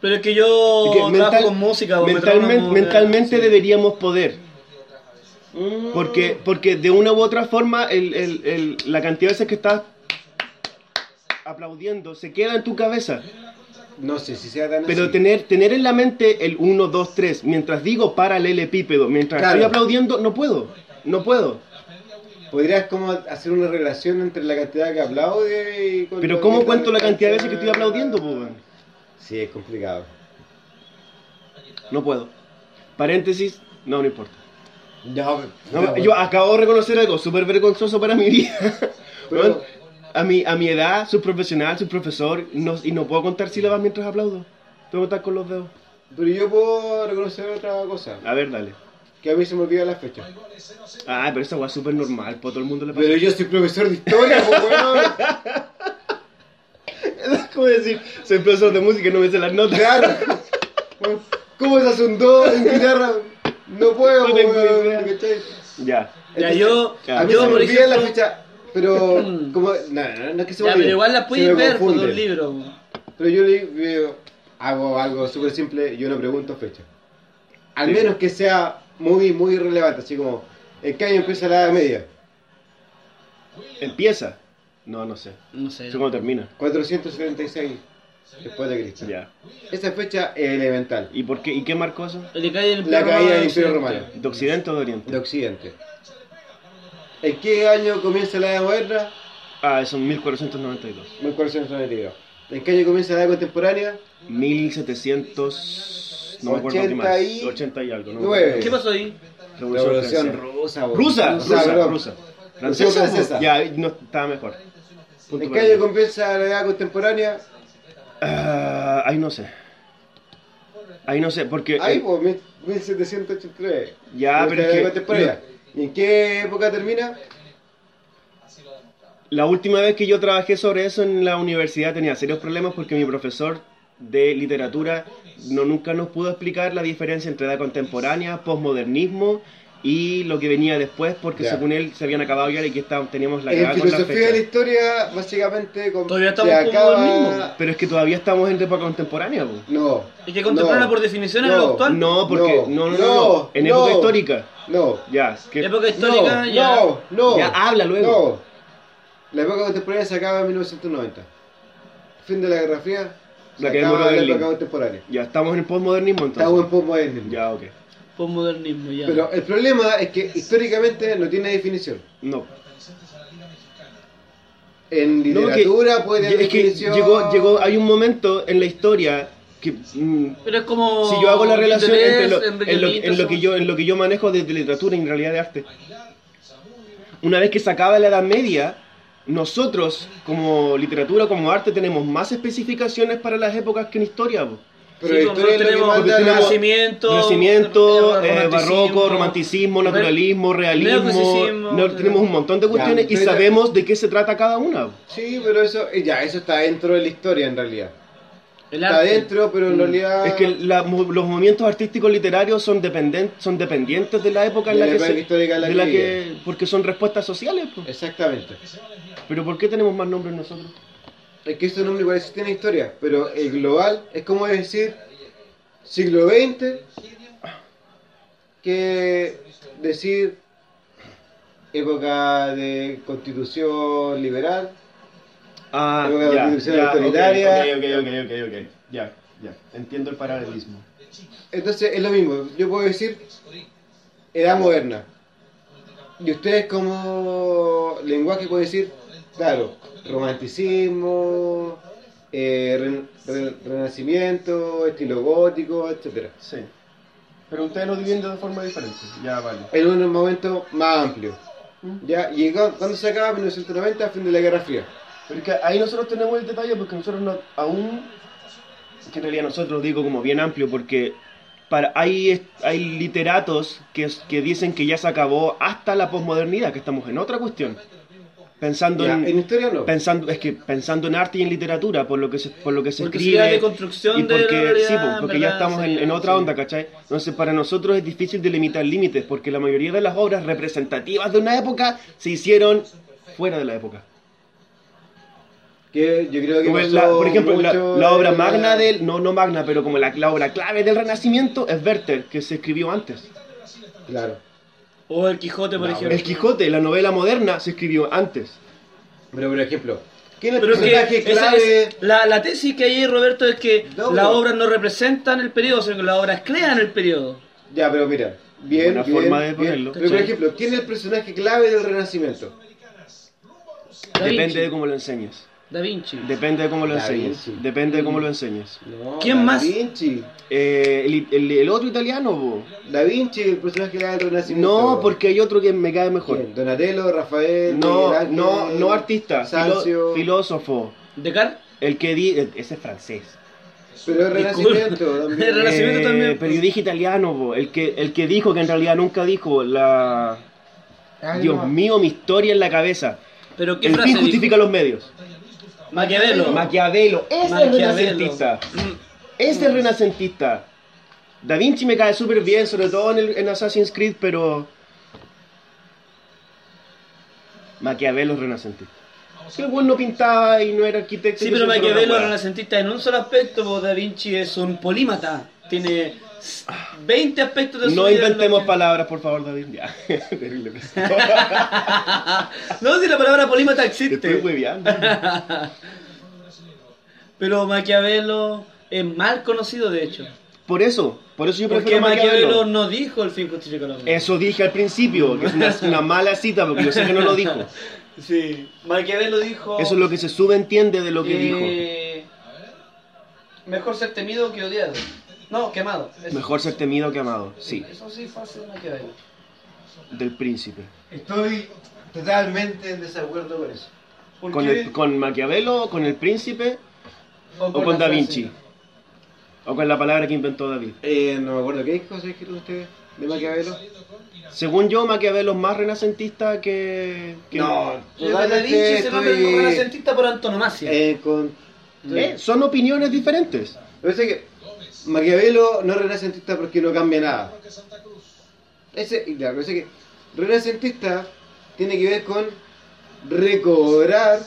Pero es que yo Es que trabajo mental- con música. mentalmente metrónomo, mentalmente sí. deberíamos poder. Mm. Porque, porque de una u otra forma el, el- el- la cantidad de veces que estás aplaudiendo se queda en tu cabeza. No sé si sea tan Pero así. tener, tener en la mente el 1, 2, 3, mientras digo paralelepípedo, mientras Claro. estoy aplaudiendo, no puedo. No puedo. Podrías como hacer una relación entre la cantidad que aplaude y... con Pero ¿cómo cuento la cantidad de veces que estoy aplaudiendo, weón? Sí, es complicado. No puedo. Paréntesis, no, no importa. No, No, no, yo acabo de reconocer algo súper vergonzoso para mi vida. Pero- a, mi, a mi edad, soy profesional, soy profesor, no- y no puedo contar sílabas mientras aplaudo. Tengo que estar con los dedos. Pero yo puedo reconocer otra cosa. A ver, dale. Que a mí se me olvida la fecha. Ah, pero esa weá es súper normal, po, todo el mundo le pasa. Pero yo soy profesor de historia, pues weón. Es como decir, soy profesor de música y no me sé las notas. Claro. ¿Cómo se hace un do en guitarra? No puedo, No tengo weón, idea. ¿cachai? Ya. Ya, yo, Ya. A mí yo se me por olvida la ejemplo, fecha, pero como... No, no, no es que se me ya, olvide, pero igual la se puedes me ver por confunde. los libros. Pero yo le veo, hago algo súper simple, yo no pregunto fecha. Al Sí. menos que sea muy, muy relevante, así como, ¿en qué año empieza la Edad Media? ¿Empieza? No, no sé. No sé. Sé cuándo termina. 476. después de Cristo. Ya. Esa fecha es elemental. ¿Y por qué? ¿Y qué marcó eso? El cae del La caída del Imperio. Romano. ¿De Occidente o de Oriente? de Occidente. ¿En qué año comienza la Edad Moderna? Ah, eso en 1492. 1492. ¿En qué año comienza la Edad Contemporánea? 1700. No me acuerdo qué 80 más. y 80 y algo, ¿no? ¿Qué pasó ahí? Revolución, rusa. Rusa, Rusa, rusa, Francesa. francesa. Ya, no estaba mejor. Punto ¿En qué año comienza la Edad Contemporánea? Ah, ahí no sé. Ahí no sé, porque. Ahí, eh, pues, mil- 1783. Ya, pero la es que- Contemporánea. ¿Y en qué época termina? La última vez que yo trabajé sobre eso en la universidad tenía serios problemas porque mi profesor de literatura no nunca nos pudo explicar la diferencia entre edad contemporánea, posmodernismo y lo que venía después porque Ya. según él se habían acabado ya y que estábamos- teníamos la En filosofía de la historia, básicamente, con- Todavía estamos se acaba... modernismo. Pero es que todavía estamos en época contemporánea. po. No. ¿Y que contemporánea no, por definición es no, lo actual? No, porque No, no, no, no, no, no, en época histórica. No. Ya, que Época histórica no, ya. no, no. Ya, habla luego. No. La época contemporánea se acaba en 1990. Fin de la Guerra Fría. Se La que acaba la época contemporánea. ya estamos en el posmodernismo entonces. Estamos en postmodernismo. Ya, ok. Posmodernismo, ya. Pero el problema es que históricamente no tiene definición. No. En No, literatura puede tener es que definición. llegó, llegó, hay un momento en la historia que mm, Pero es como. si yo hago la relación entre lo, Enrique en, lo, Lito, en lo que yo en lo que yo manejo de, de literatura y en realidad de arte una vez que se acaba la edad media nosotros como literatura como arte tenemos más especificaciones para las épocas que en historia po. Pero Sí, la historia es lo que tenemos Renacimiento, Renacimiento, eh, barroco, romanticismo, naturalismo, realismo, no, tenemos un montón de cuestiones y sabemos de qué se trata cada una. Sí, pero eso, eh, ya, eso está dentro de la historia en realidad. El Está arte. dentro, pero en realidad. Mm. Es que la- los movimientos artísticos literarios son, dependen- son dependientes de la época en De la la que época se, histórica en la de que la que porque son respuestas sociales. pues. Exactamente. Pero ¿por qué tenemos más nombres nosotros? Es que ese nombre igual la historia, pero el global es como decir siglo XX que decir época de constitución liberal. Ah, Época de ya, constitución ya, autoritaria. ok, ok, ok, ok, ok, ya, ya, entiendo el paralelismo. Entonces es lo mismo, yo puedo decir edad moderna. Y ustedes como lenguaje pueden decir, claro, romanticismo, eh, ren- re- renacimiento, estilo gótico, etcétera Sí. Pero ustedes lo dividen de forma diferente. Ya, vale. En un momento más amplio. ¿Ya? Y cu- cuando se acaba 1990, fin de la Guerra Fría. Pero es que ahí nosotros tenemos el detalle porque nosotros no, aún, que en realidad nosotros digo como bien amplio porque para, hay, hay literatos que, que dicen que ya se acabó hasta la posmodernidad, que estamos en otra cuestión. Pensando Ya, en, en historia no. pensando es que pensando en arte y en literatura por lo que se, por lo que se Porque escribe sería deconstrucción y de porque realidad, sí porque ya estamos en, Sí, en otra sí. onda ¿cachai? entonces para nosotros es difícil delimitar límites porque la mayoría de las obras representativas de una época se hicieron fuera de la época Que yo creo que pasó la- por ejemplo la, obra la- magna del no no magna pero como la, la obra clave del renacimiento es Werther que se escribió antes Claro. O el Quijote, por No, ejemplo. el Quijote la novela moderna se escribió antes Pero por ejemplo, ¿quién es el personaje clave? es- la, la tesis que hay ahí, Roberto, es que No, las obras no representan el periodo, sino que las obras crean el periodo. Ya, pero mira, bien, bien, forma de bien. Pero por ejemplo, ¿quién es el personaje clave del Renacimiento? Depende de cómo lo enseñes Da Vinci. depende de cómo lo Da enseñes Vinci. depende de cómo lo enseñes No, ¿Quién Da más? Vinci. Eh, el, el- el otro italiano, bo. Da Vinci, el personaje del Renacimiento. No, porque hay otro que me cae mejor. ¿Quién? Donatello, Rafael, No, Ángel, no, no artista, Sancio. filósofo. Descartes. El que di, eh, ese es francés. Pero el Renacimiento también. El Renacimiento Eh, también, Pero yo dije italiano, bo. El que, el que dijo que en realidad nunca dijo la. Ay, Dios no. mío, mi historia en la cabeza. Pero ¿qué El frase fin justifica los medios. Maquiavelo. Maquiavelo, ese es Maquiavelo. renacentista. Ese es renacentista. Da Vinci me cae súper bien, sobre todo en, el, en Assassin's Creed, pero. Maquiavelo es renacentista. Que el buen no pintaba y no era arquitecto. Sí, pero es Maquiavelo es renacentista en un solo aspecto, Da Vinci es un polímata. Tiene 20 aspectos de su No vida inventemos que- palabras, por favor, David. Ya. Terrible. no, si la palabra polímata Te existe. estoy hueveando. Pero Maquiavelo es mal conocido, de hecho. Por eso, por eso yo Porque prefiero Maquiavelo Maquiavelo. no dijo el fin justifica la muerte. Eso dije al principio, que es una, una mala cita porque yo sé que no lo dijo. Sí. Maquiavelo dijo. Eso es lo que se subentiende de lo que dijo. eh, Mejor ser temido que odiado. No, quemado. Eso. Mejor ser temido que amado, sí, Eso sí fue así Maquiavelo. del príncipe. Estoy totalmente en desacuerdo con eso. ¿Por ¿Con, qué? el, ¿Con Maquiavelo, con el príncipe o con, Da? Vinci? ¿O con la palabra que inventó David? Eh, no me acuerdo qué dijo, ¿se dijeron ustedes de Maquiavelo? Según yo, Maquiavelo es más renacentista que... que- No, Eh, Da Vinci se nombra estoy- renacentista por antonomasia. Eh, con... Eh, Son opiniones diferentes. Me parece que Maquiavelo no es renacentista porque no cambia nada. Ese, y claro, parece que renacentista tiene que ver con recobrar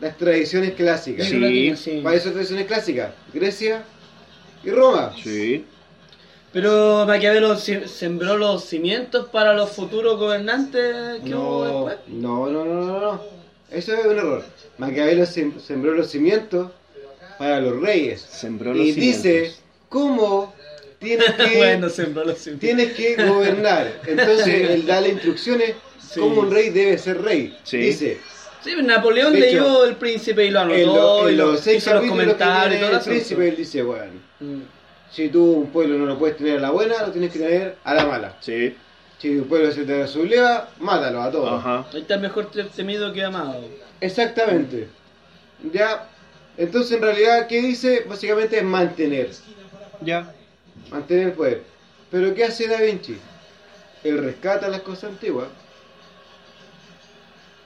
las tradiciones clásicas. Sí. Sí. ¿Cuáles son tradiciones clásicas? Grecia y Roma. Sí. Pero Maquiavelo se- sembró los cimientos para los futuros gobernantes que hubo No, después. no, no, no, no, no. Eso es un error. Maquiavelo sem- sembró los cimientos para los reyes. Sembró los y dice cimientos. Cómo tienes que, bueno, tienes que gobernar. Entonces él da las instrucciones Sí. cómo un rey debe ser rey. Sí. Dice, Sí, Napoleón De leyó hecho, El Príncipe y lo en, anotó lo- en y lo, los seis hizo los comentarios y tiene todo el príncipe, él dice, bueno, Mm. si tú un pueblo no lo puedes tener a la buena, lo tienes que tener a la mala. Sí. Si un pueblo se te subleva, mátalo a todos. Ajá. Ahí está mejor temido que amado. Exactamente. Ya. Entonces, en realidad, ¿qué dice? Básicamente es mantener. Ya. Mantener el poder. Pero ¿qué hace Da Vinci? Él rescata las cosas antiguas.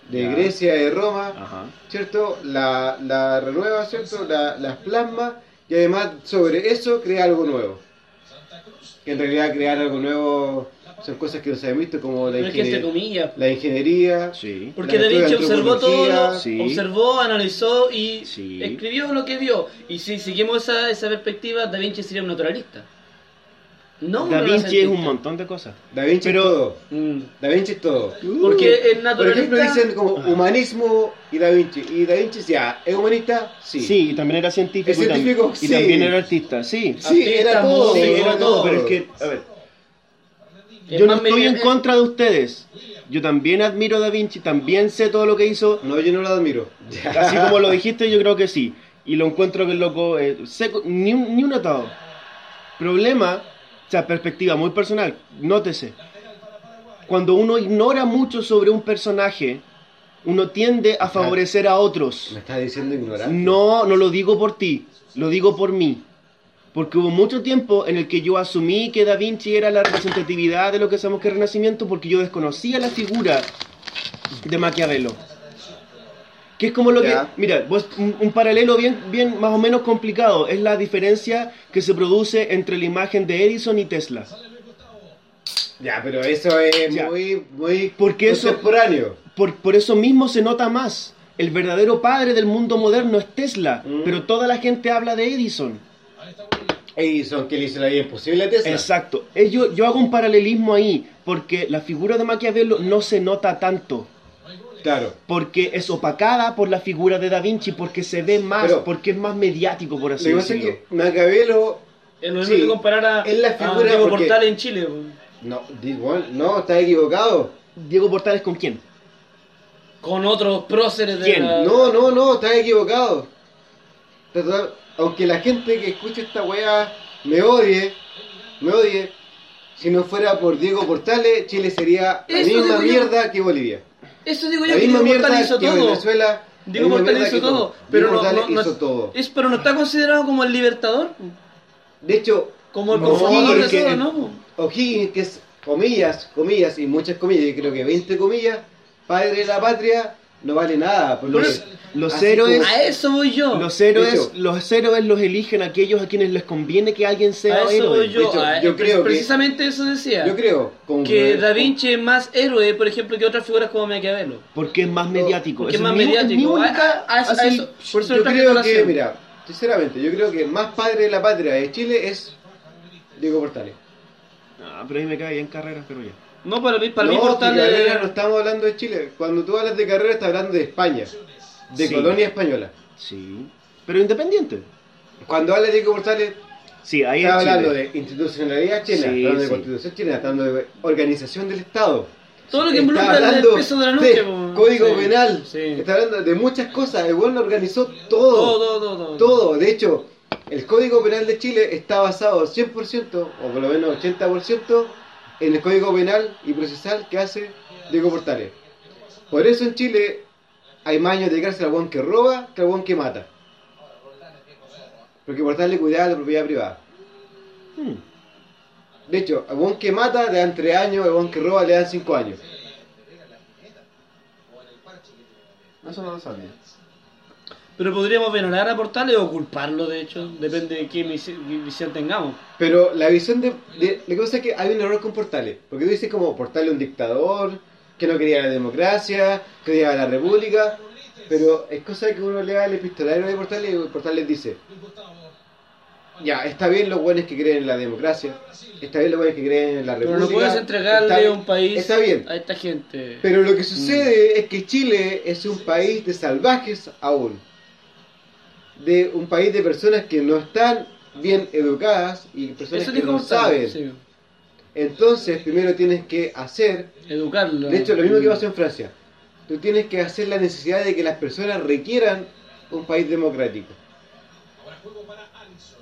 De Ya. Grecia, de Roma, Ajá. ¿cierto? La, la renueva, ¿cierto? La- las plasma y además sobre eso crea algo nuevo. Que en realidad crear algo nuevo son cosas que no se han visto como la, ingenier- comillas. la ingeniería. Sí. Porque La Da Vinci antropología, observó todo, lo- sí. observó, analizó y Sí. escribió lo que vio. Y si seguimos esa, esa perspectiva, Da Vinci sería un naturalista. No Da Vinci es un montón de cosas. Da Vinci Pero- es todo. Mm. Da Vinci es todo. Porque el Por naturalista... ejemplo, dicen como humanismo y Da Vinci. Y Da Vinci decía, ¿es humanista? Sí. Sí, y también era científico. ¿Es y tam- científico? Y Sí. también era artista, sí. Sí, era todo. Sí, era todo, pero es que, a ver, es yo no estoy en contra de ustedes. Yo también admiro a Da Vinci, también sé todo lo que hizo. No, yo no lo admiro. Así como lo dijiste, yo creo que sí. Y lo encuentro que el loco, eh, seco, ni, un, ni un atado. Problema, o sea, perspectiva muy personal, nótese. Cuando uno ignora mucho sobre un personaje, uno tiende a favorecer a otros. Me estás diciendo ignorante. No, no lo digo por ti, lo digo por mí. Porque hubo mucho tiempo en el que yo asumí que Da Vinci era la representatividad de lo que sabemos que es Renacimiento porque yo desconocía la figura de Maquiavelo. Que es como lo que... Mira, vos- un, un paralelo bien, bien más o menos complicado es la diferencia que se produce entre la imagen de Edison y Tesla. Ya, pero eso es Ya. muy, muy Porque eso- contemporáneo. Por, por eso mismo se nota más. El verdadero padre del mundo moderno es Tesla, Mm. pero toda la gente habla de Edison. Edison, que le hizo la vida imposible a Tesla. Exacto. Eh, Yo, yo hago un paralelismo ahí, porque la figura de Maquiavelo no se nota tanto, Claro. porque es opacada por la figura de Da Vinci, porque se ve más, Pero- porque es más mediático, por así es decirlo. que Maquiavelo... Es lo mismo Sí, que comparar a, es la a figura Diego porque- Portal en Chile. No, no, estás equivocado. Diego Portales con quién? Con otros próceres de ¿Quién? la- No, no, no, estás equivocado. Total, Aunque la gente que escucha esta weá me odie, me odie, si no fuera por Diego Portales, Chile sería la Eso misma digo yo. mierda que Bolivia. Eso digo yo, La que misma Diego mierda Portal hizo que todo. Venezuela. la Diego misma Portal mierda hizo que todo. Pero Diego no, Portales no- no- hizo todo. Es, pero no está considerado como el libertador. De hecho, Como el No, de porque todo, ¿no? O'Higgins, que es comillas, comillas y muchas comillas, yo creo que 20 comillas, padre de la patria, no vale nada. Porque Los- los así héroes- como- A eso voy yo. Los héroes, hecho- los héroes los eligen aquellos a quienes les conviene que alguien sea a eso héroe. voy yo. Hecho, A- yo creo que- precisamente eso decía. Yo creo como que Da Vinci es más héroe, por ejemplo, que otras figuras como Maquiavelo. Porque es más mediático. Porque es más mi- mi mediático. única- A- a- a así- eso- por eso lo Yo creo que, mira, sinceramente, yo creo que más padre de la patria de Chile es Diego Portales. Ah, pero ahí me cae en carreras, pero ya. No, para mí, para no, mí Portal es- no estamos hablando de Chile. Cuando tú hablas de carrera, estás hablando de España, de Sí. colonia española. Sí. Pero independiente. Cuando habla de Diego Portales, Sí, ahí está Chile. hablando de institucionalidad chilena, Sí, está hablando de constitución chilena, está hablando de organización del Estado. Todo lo que involucra el peso de la noche. Código penal. Está hablando de muchas cosas. El bueno organizó Todo, todo. todo, todo. Todo. De hecho, el Código Penal de Chile está basado 100%, o por lo menos 80%, en el Código Penal y Procesal que hace Diego Portales. Por eso en Chile hay más años de cárcel al buen que roba que al buen que mata. Porque Portales cuidaba la propiedad privada. Hmm. De hecho, al buen que mata le dan 3 años, al buen que roba le dan 5 años. Eso no lo sabía. Pero podríamos venolar a Portales o culparlo, de hecho. Depende de qué visión tengamos. Pero la visión de, de- La cosa es que hay un error con Portales. Porque tú dices como Portales un dictador, que no quería la democracia, que odiaba la república. Pero es cosa que uno lea el epistolario de Portales y Portales dice: Ya, está bien los buenos que creen en la democracia, está bien los buenos que creen en la Pero república. no puedes entregarle está- un país Está bien. a esta gente. Pero lo que sucede es que Chile es un país de salvajes aún. De un país de personas que no están bien educadas y personas Eso que no saben. sí. Entonces, primero tienes que hacer, Educarlo. de hecho, lo mismo que pasó en Francia. Tú tienes que hacer la necesidad de que las personas requieran un país democrático.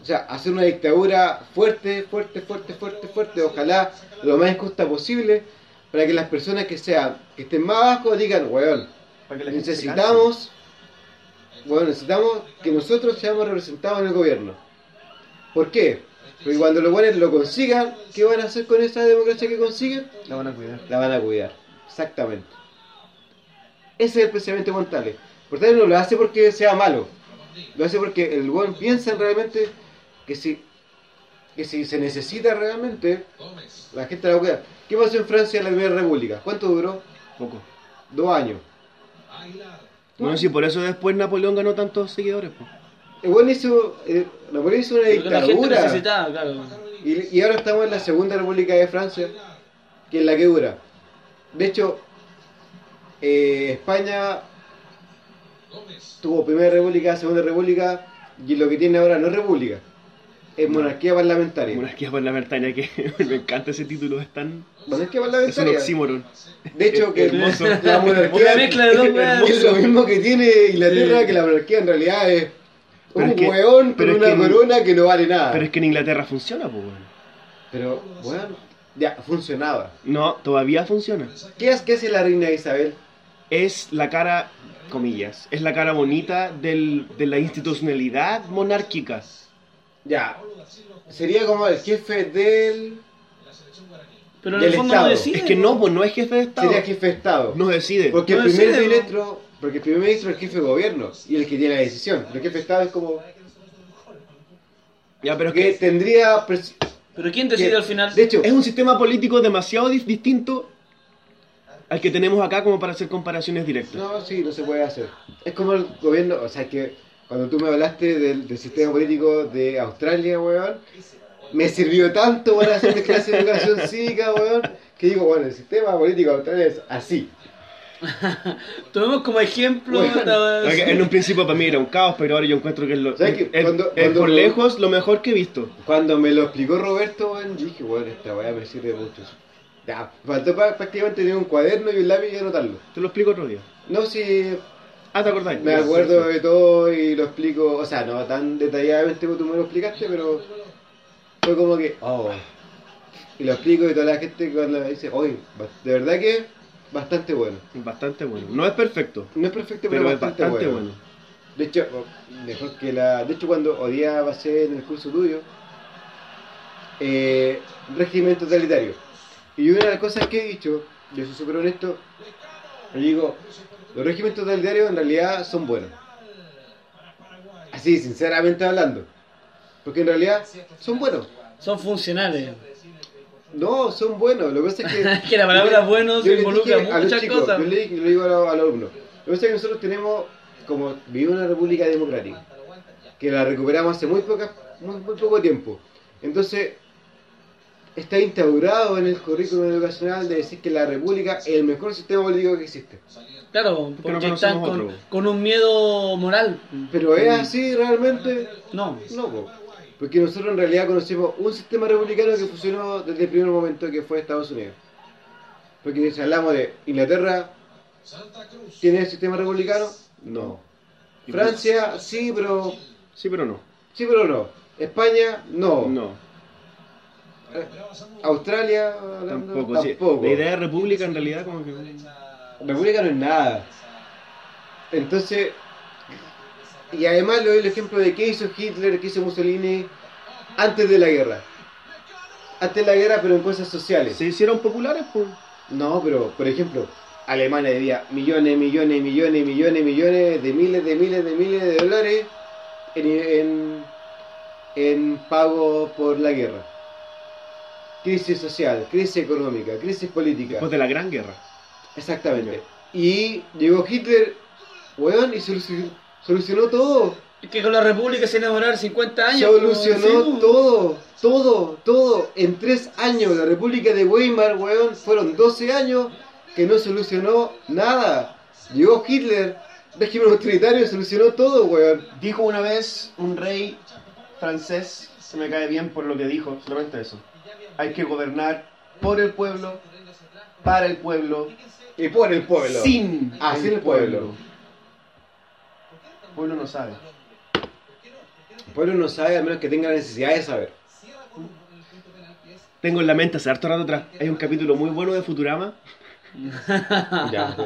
O sea, hacer una dictadura fuerte, fuerte, fuerte, fuerte, fuerte, ojalá lo más injusta posible, para que las personas que sean, que estén más abajo digan, weón, Para que la gente se necesitamos, bueno, necesitamos que nosotros seamos representados en el gobierno. ¿Por qué? Porque cuando los buenos lo consigan, ¿qué van a hacer con esa democracia que consiguen? La van a cuidar. La van a cuidar. Exactamente. Ese es el pensamiento de Montales. Portales no lo hace porque sea malo. Lo hace porque el buen piensa realmente que si, que si se necesita realmente, la gente la va a cuidar. ¿Qué pasó en Francia en la Primera República? ¿Cuánto duró? Poco. Dos años. Bueno, sí, por eso después Napoleón ganó tantos seguidores. pues. El buen hizo, eh, Napoleón hizo una Porque la gente dictadura. claro. Y, y ahora estamos en la Segunda República de Francia, que es la que dura. De hecho, eh, España tuvo Primera República, Segunda República, y lo que tiene ahora no es República, es monarquía parlamentaria. Monarquía parlamentaria, que me encanta ese título, es tan... Monarquía Es un parlamentaria. oxímoron. De hecho, que Hermoso. la monarquía Una mezcla de dos es lo mismo que tiene Inglaterra, Sí. que la monarquía en realidad es Pero un es que- hueón con pero es una que- corona que no vale nada. Pero es que en Inglaterra funciona, pues. bueno. Pero, bueno, ya, funcionaba. No, todavía funciona. ¿Qué, es, ¿Qué hace la reina Isabel? Es la cara, comillas, es la cara bonita del, de la institucionalidad monárquica. Ya. Sería como el jefe del. Pero en Del el fondo Estado. no decide. Es que no, pues no es jefe de Estado. Sería jefe de Estado. No decide. Porque No el primer decide, ¿no? ministro. Porque el primer ministro es el jefe de gobierno y el que tiene la decisión. El jefe de Estado es como. Ya, pero Que que tendría. pres- Pero ¿quién decide que- al final? De hecho, es un sistema político demasiado dis- distinto al que tenemos acá como para hacer comparaciones directas. no, sí, no se puede hacer. Es como el gobierno. O sea, que cuando tú me hablaste del, del sistema político de Australia, weón. Me sirvió tanto para hacer mi clase de educación cívica, weón. Que digo, bueno, el sistema político de Australia es así. Tomemos como ejemplo. Bueno, En un principio para mí era un caos, pero ahora yo encuentro que es, lo, es- Cuando- es cuando- por lejos lo mejor que he visto. Cuando me lo explicó Roberto, weón, yo dije, bueno, esta weá me sirve mucho. Ya, faltó prácticamente tener un cuaderno y un lápiz y anotarlo. Te lo explico otro día. No, si Ah, ¿te acordáis? me acuerdo de todo y lo explico, o sea, no tan detalladamente como tú me lo explicaste, pero fue como que, oh. Y lo explico y toda la gente cuando me dice, oye, de verdad que bastante bueno. Bastante bueno. No es perfecto, No es perfecto, pero, pero es bastante, bueno. bueno. De hecho, mejor que la. De hecho, cuando odiaba pasé en el curso tuyo, eh, régimen totalitario. Y una de las cosas que he dicho, yo soy súper honesto, yo digo, los regímenes totalitarios en realidad son buenos. Así, sinceramente hablando. Porque en realidad son buenos. Son funcionales. No, son buenos. Lo que pasa es que. Que la palabra bueno yo se les involucra muchas chicos, cosas. Yo le, le digo a los, a los alumnos. Lo que pasa es que nosotros tenemos, como vivimos una república democrática, que la recuperamos hace muy, poca, muy, muy poco tiempo. Entonces, está instaurado en el currículum educacional de decir que la república es el mejor sistema político que existe. Claro, Porque no porque están conocemos con, con un miedo moral. Pero es así realmente. No. No, po. porque nosotros en realidad conocemos un sistema republicano que funcionó desde el primer momento que fue Estados Unidos. Porque si hablamos de Inglaterra, ¿tiene sistema republicano? No. Francia, sí, pero Sí, pero no. sí, pero no. España, no. No, Eh, Australia, hablando, tampoco. sí. tampoco. La idea de república en realidad como que... República no es nada. Entonces, y además le doy el ejemplo de qué hizo Hitler, qué hizo Mussolini antes de la guerra. Antes de la guerra, pero en cosas sociales. Se hicieron populares. No, pero por ejemplo, Alemania debía millones, millones, millones, millones, millones de miles, de miles, de miles de dólares en, en, en pago por la guerra. Crisis social, crisis económica, crisis política. Después de la Gran Guerra. Exactamente. Y llegó Hitler, weón, y solucionó, solucionó todo. Es que con la República se demorar 50 años. Solucionó todo, todo, todo. En tres años, la República de Weimar, weón, fueron 12 años que no solucionó nada. Llegó Hitler, régimen autoritario, solucionó todo, weón. Dijo una vez un rey francés, se me cae bien por lo que dijo, solamente eso. Hay que gobernar por el pueblo, para el pueblo, Y por el pueblo. sin Ah, sin el pueblo. El pueblo no sabe. El pueblo no sabe, a menos que tenga la necesidad de saber. Tengo en la mente hace harto rato atrás. Hay un capítulo muy bueno de Futurama. Ya,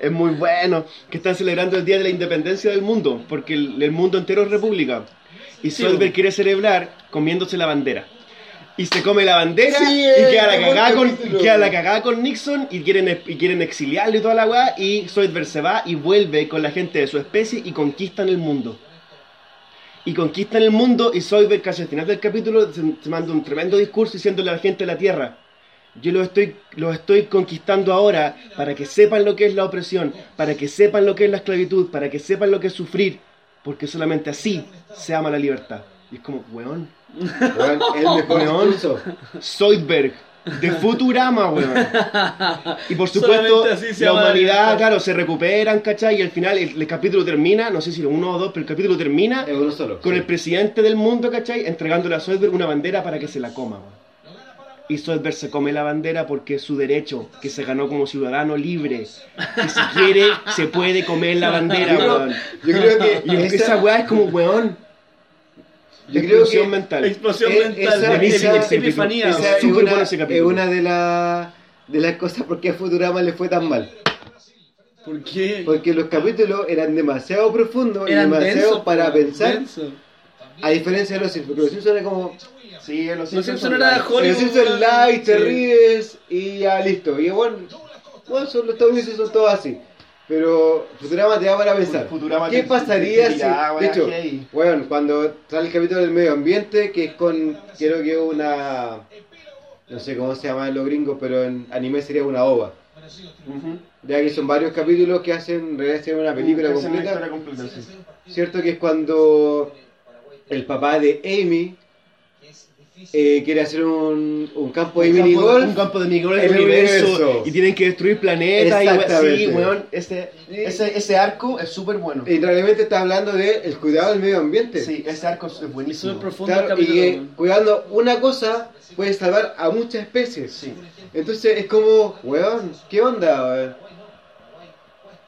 Es muy bueno. Que están celebrando el Día de la Independencia del mundo. Porque el, el mundo entero es república. Y Solberg quiere celebrar comiéndose la bandera. Y se come la bandera Sí, y queda la, cagada con, queda la cagada con Nixon y quieren, y quieren exiliarlo y toda la weá. Y Soldberg se va y vuelve con la gente de su especie y conquistan el mundo. Y conquistan el mundo y Soldberg casi al final del capítulo se, se manda un tremendo discurso diciéndole a la gente de la Tierra. Yo los estoy, los estoy conquistando ahora para que sepan lo que es la opresión, para que sepan lo que es la esclavitud, para que sepan lo que es sufrir, porque solamente así se ama la libertad. Y es como, weón, Weón, el mejor discurso. Zoidberg, de Futurama, weón. Y por supuesto, la humanidad, claro, se recuperan, ¿cachai? Y al final el, el capítulo termina, no sé si uno o dos, pero el capítulo termina Es uno solo. con sí. el presidente del mundo, ¿cachai? Entregándole a Zoidberg una bandera para que se la coma, weón. Y Zoidberg se come la bandera porque es su derecho, que se ganó como ciudadano libre. Que si quiere, se puede comer la bandera, weón. Yo creo que Y esa- esa weá es como, weón, yo creo explosión que mental. Explosión Eh, mental. esa- Buenísimo, esa- esa- epifanía. Esa es Súper una, bueno ese capítulo. es una de, la- de las cosas por qué a Futurama le fue tan mal. ¿Por qué? Porque los capítulos eran demasiado profundos y Eran demasiado densos, para pensar. densos. A diferencia de los Simpsons, porque los Simpsons era como. Sí, los Simpsons Simpsons son era. Hollywood. los Simpsons light, te Sí. ríes y ya listo. Y bueno, bueno son los estadounidenses son todos así. Pero Futurama te da para pensar. Futurama ¿Qué pasaría si.? De hecho, bueno, cuando sale el capítulo del medio ambiente, que es con. Creo que una. No sé cómo se llama en los gringos, pero en anime sería una ova. Ujú. Ya que son varios capítulos que hacen, en realidad sería una película una completa. historia completa, sí. ¿Cierto? Que es cuando el papá de Amy eh, quiere hacer un, un campo de un, mini campo, golf. un campo de minigolf en en el universo, universo. y tienen que destruir planetas y sí, weón, ese, ese, ese arco es súper bueno. Y realmente está hablando de el cuidado del medio ambiente. Sí, ese arco es Es buenísimo. súper profundo Claro, y eh, cuidando una cosa puede salvar a muchas especies. Sí. Entonces es como, weón, ¿qué onda, weón?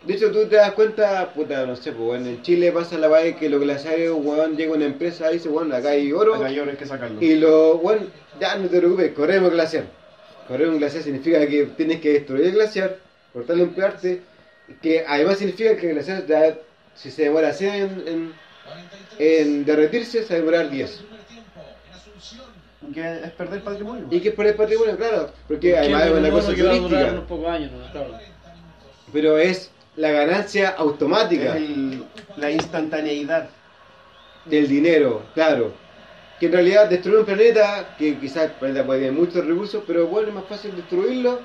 De hecho, tú te das cuenta, puta, no sé, pues, weón, en Chile pasa la de que los glaciares, weón, llega una empresa y dice, weón, acá hay oro. Acá hay oro, hay que sacarlo. Y lo, bueno, ya no te preocupes, corremos un glaciar. Correr un glaciar significa que tienes que destruir el glaciar, cortarlo en parte, que además significa que el glaciar, ya, si se demora 100 en, en, en derretirse, se va a demorar 10. Que es perder patrimonio. Y que es por el patrimonio, claro, porque además es una un cosa mono que va a durar turística, unos pocos años, ¿no? claro. pero es la ganancia automática el- la instantaneidad. del dinero, claro. Que en realidad destruir un planeta, que quizás el planeta puede tener muchos recursos, pero bueno, es más fácil destruirlo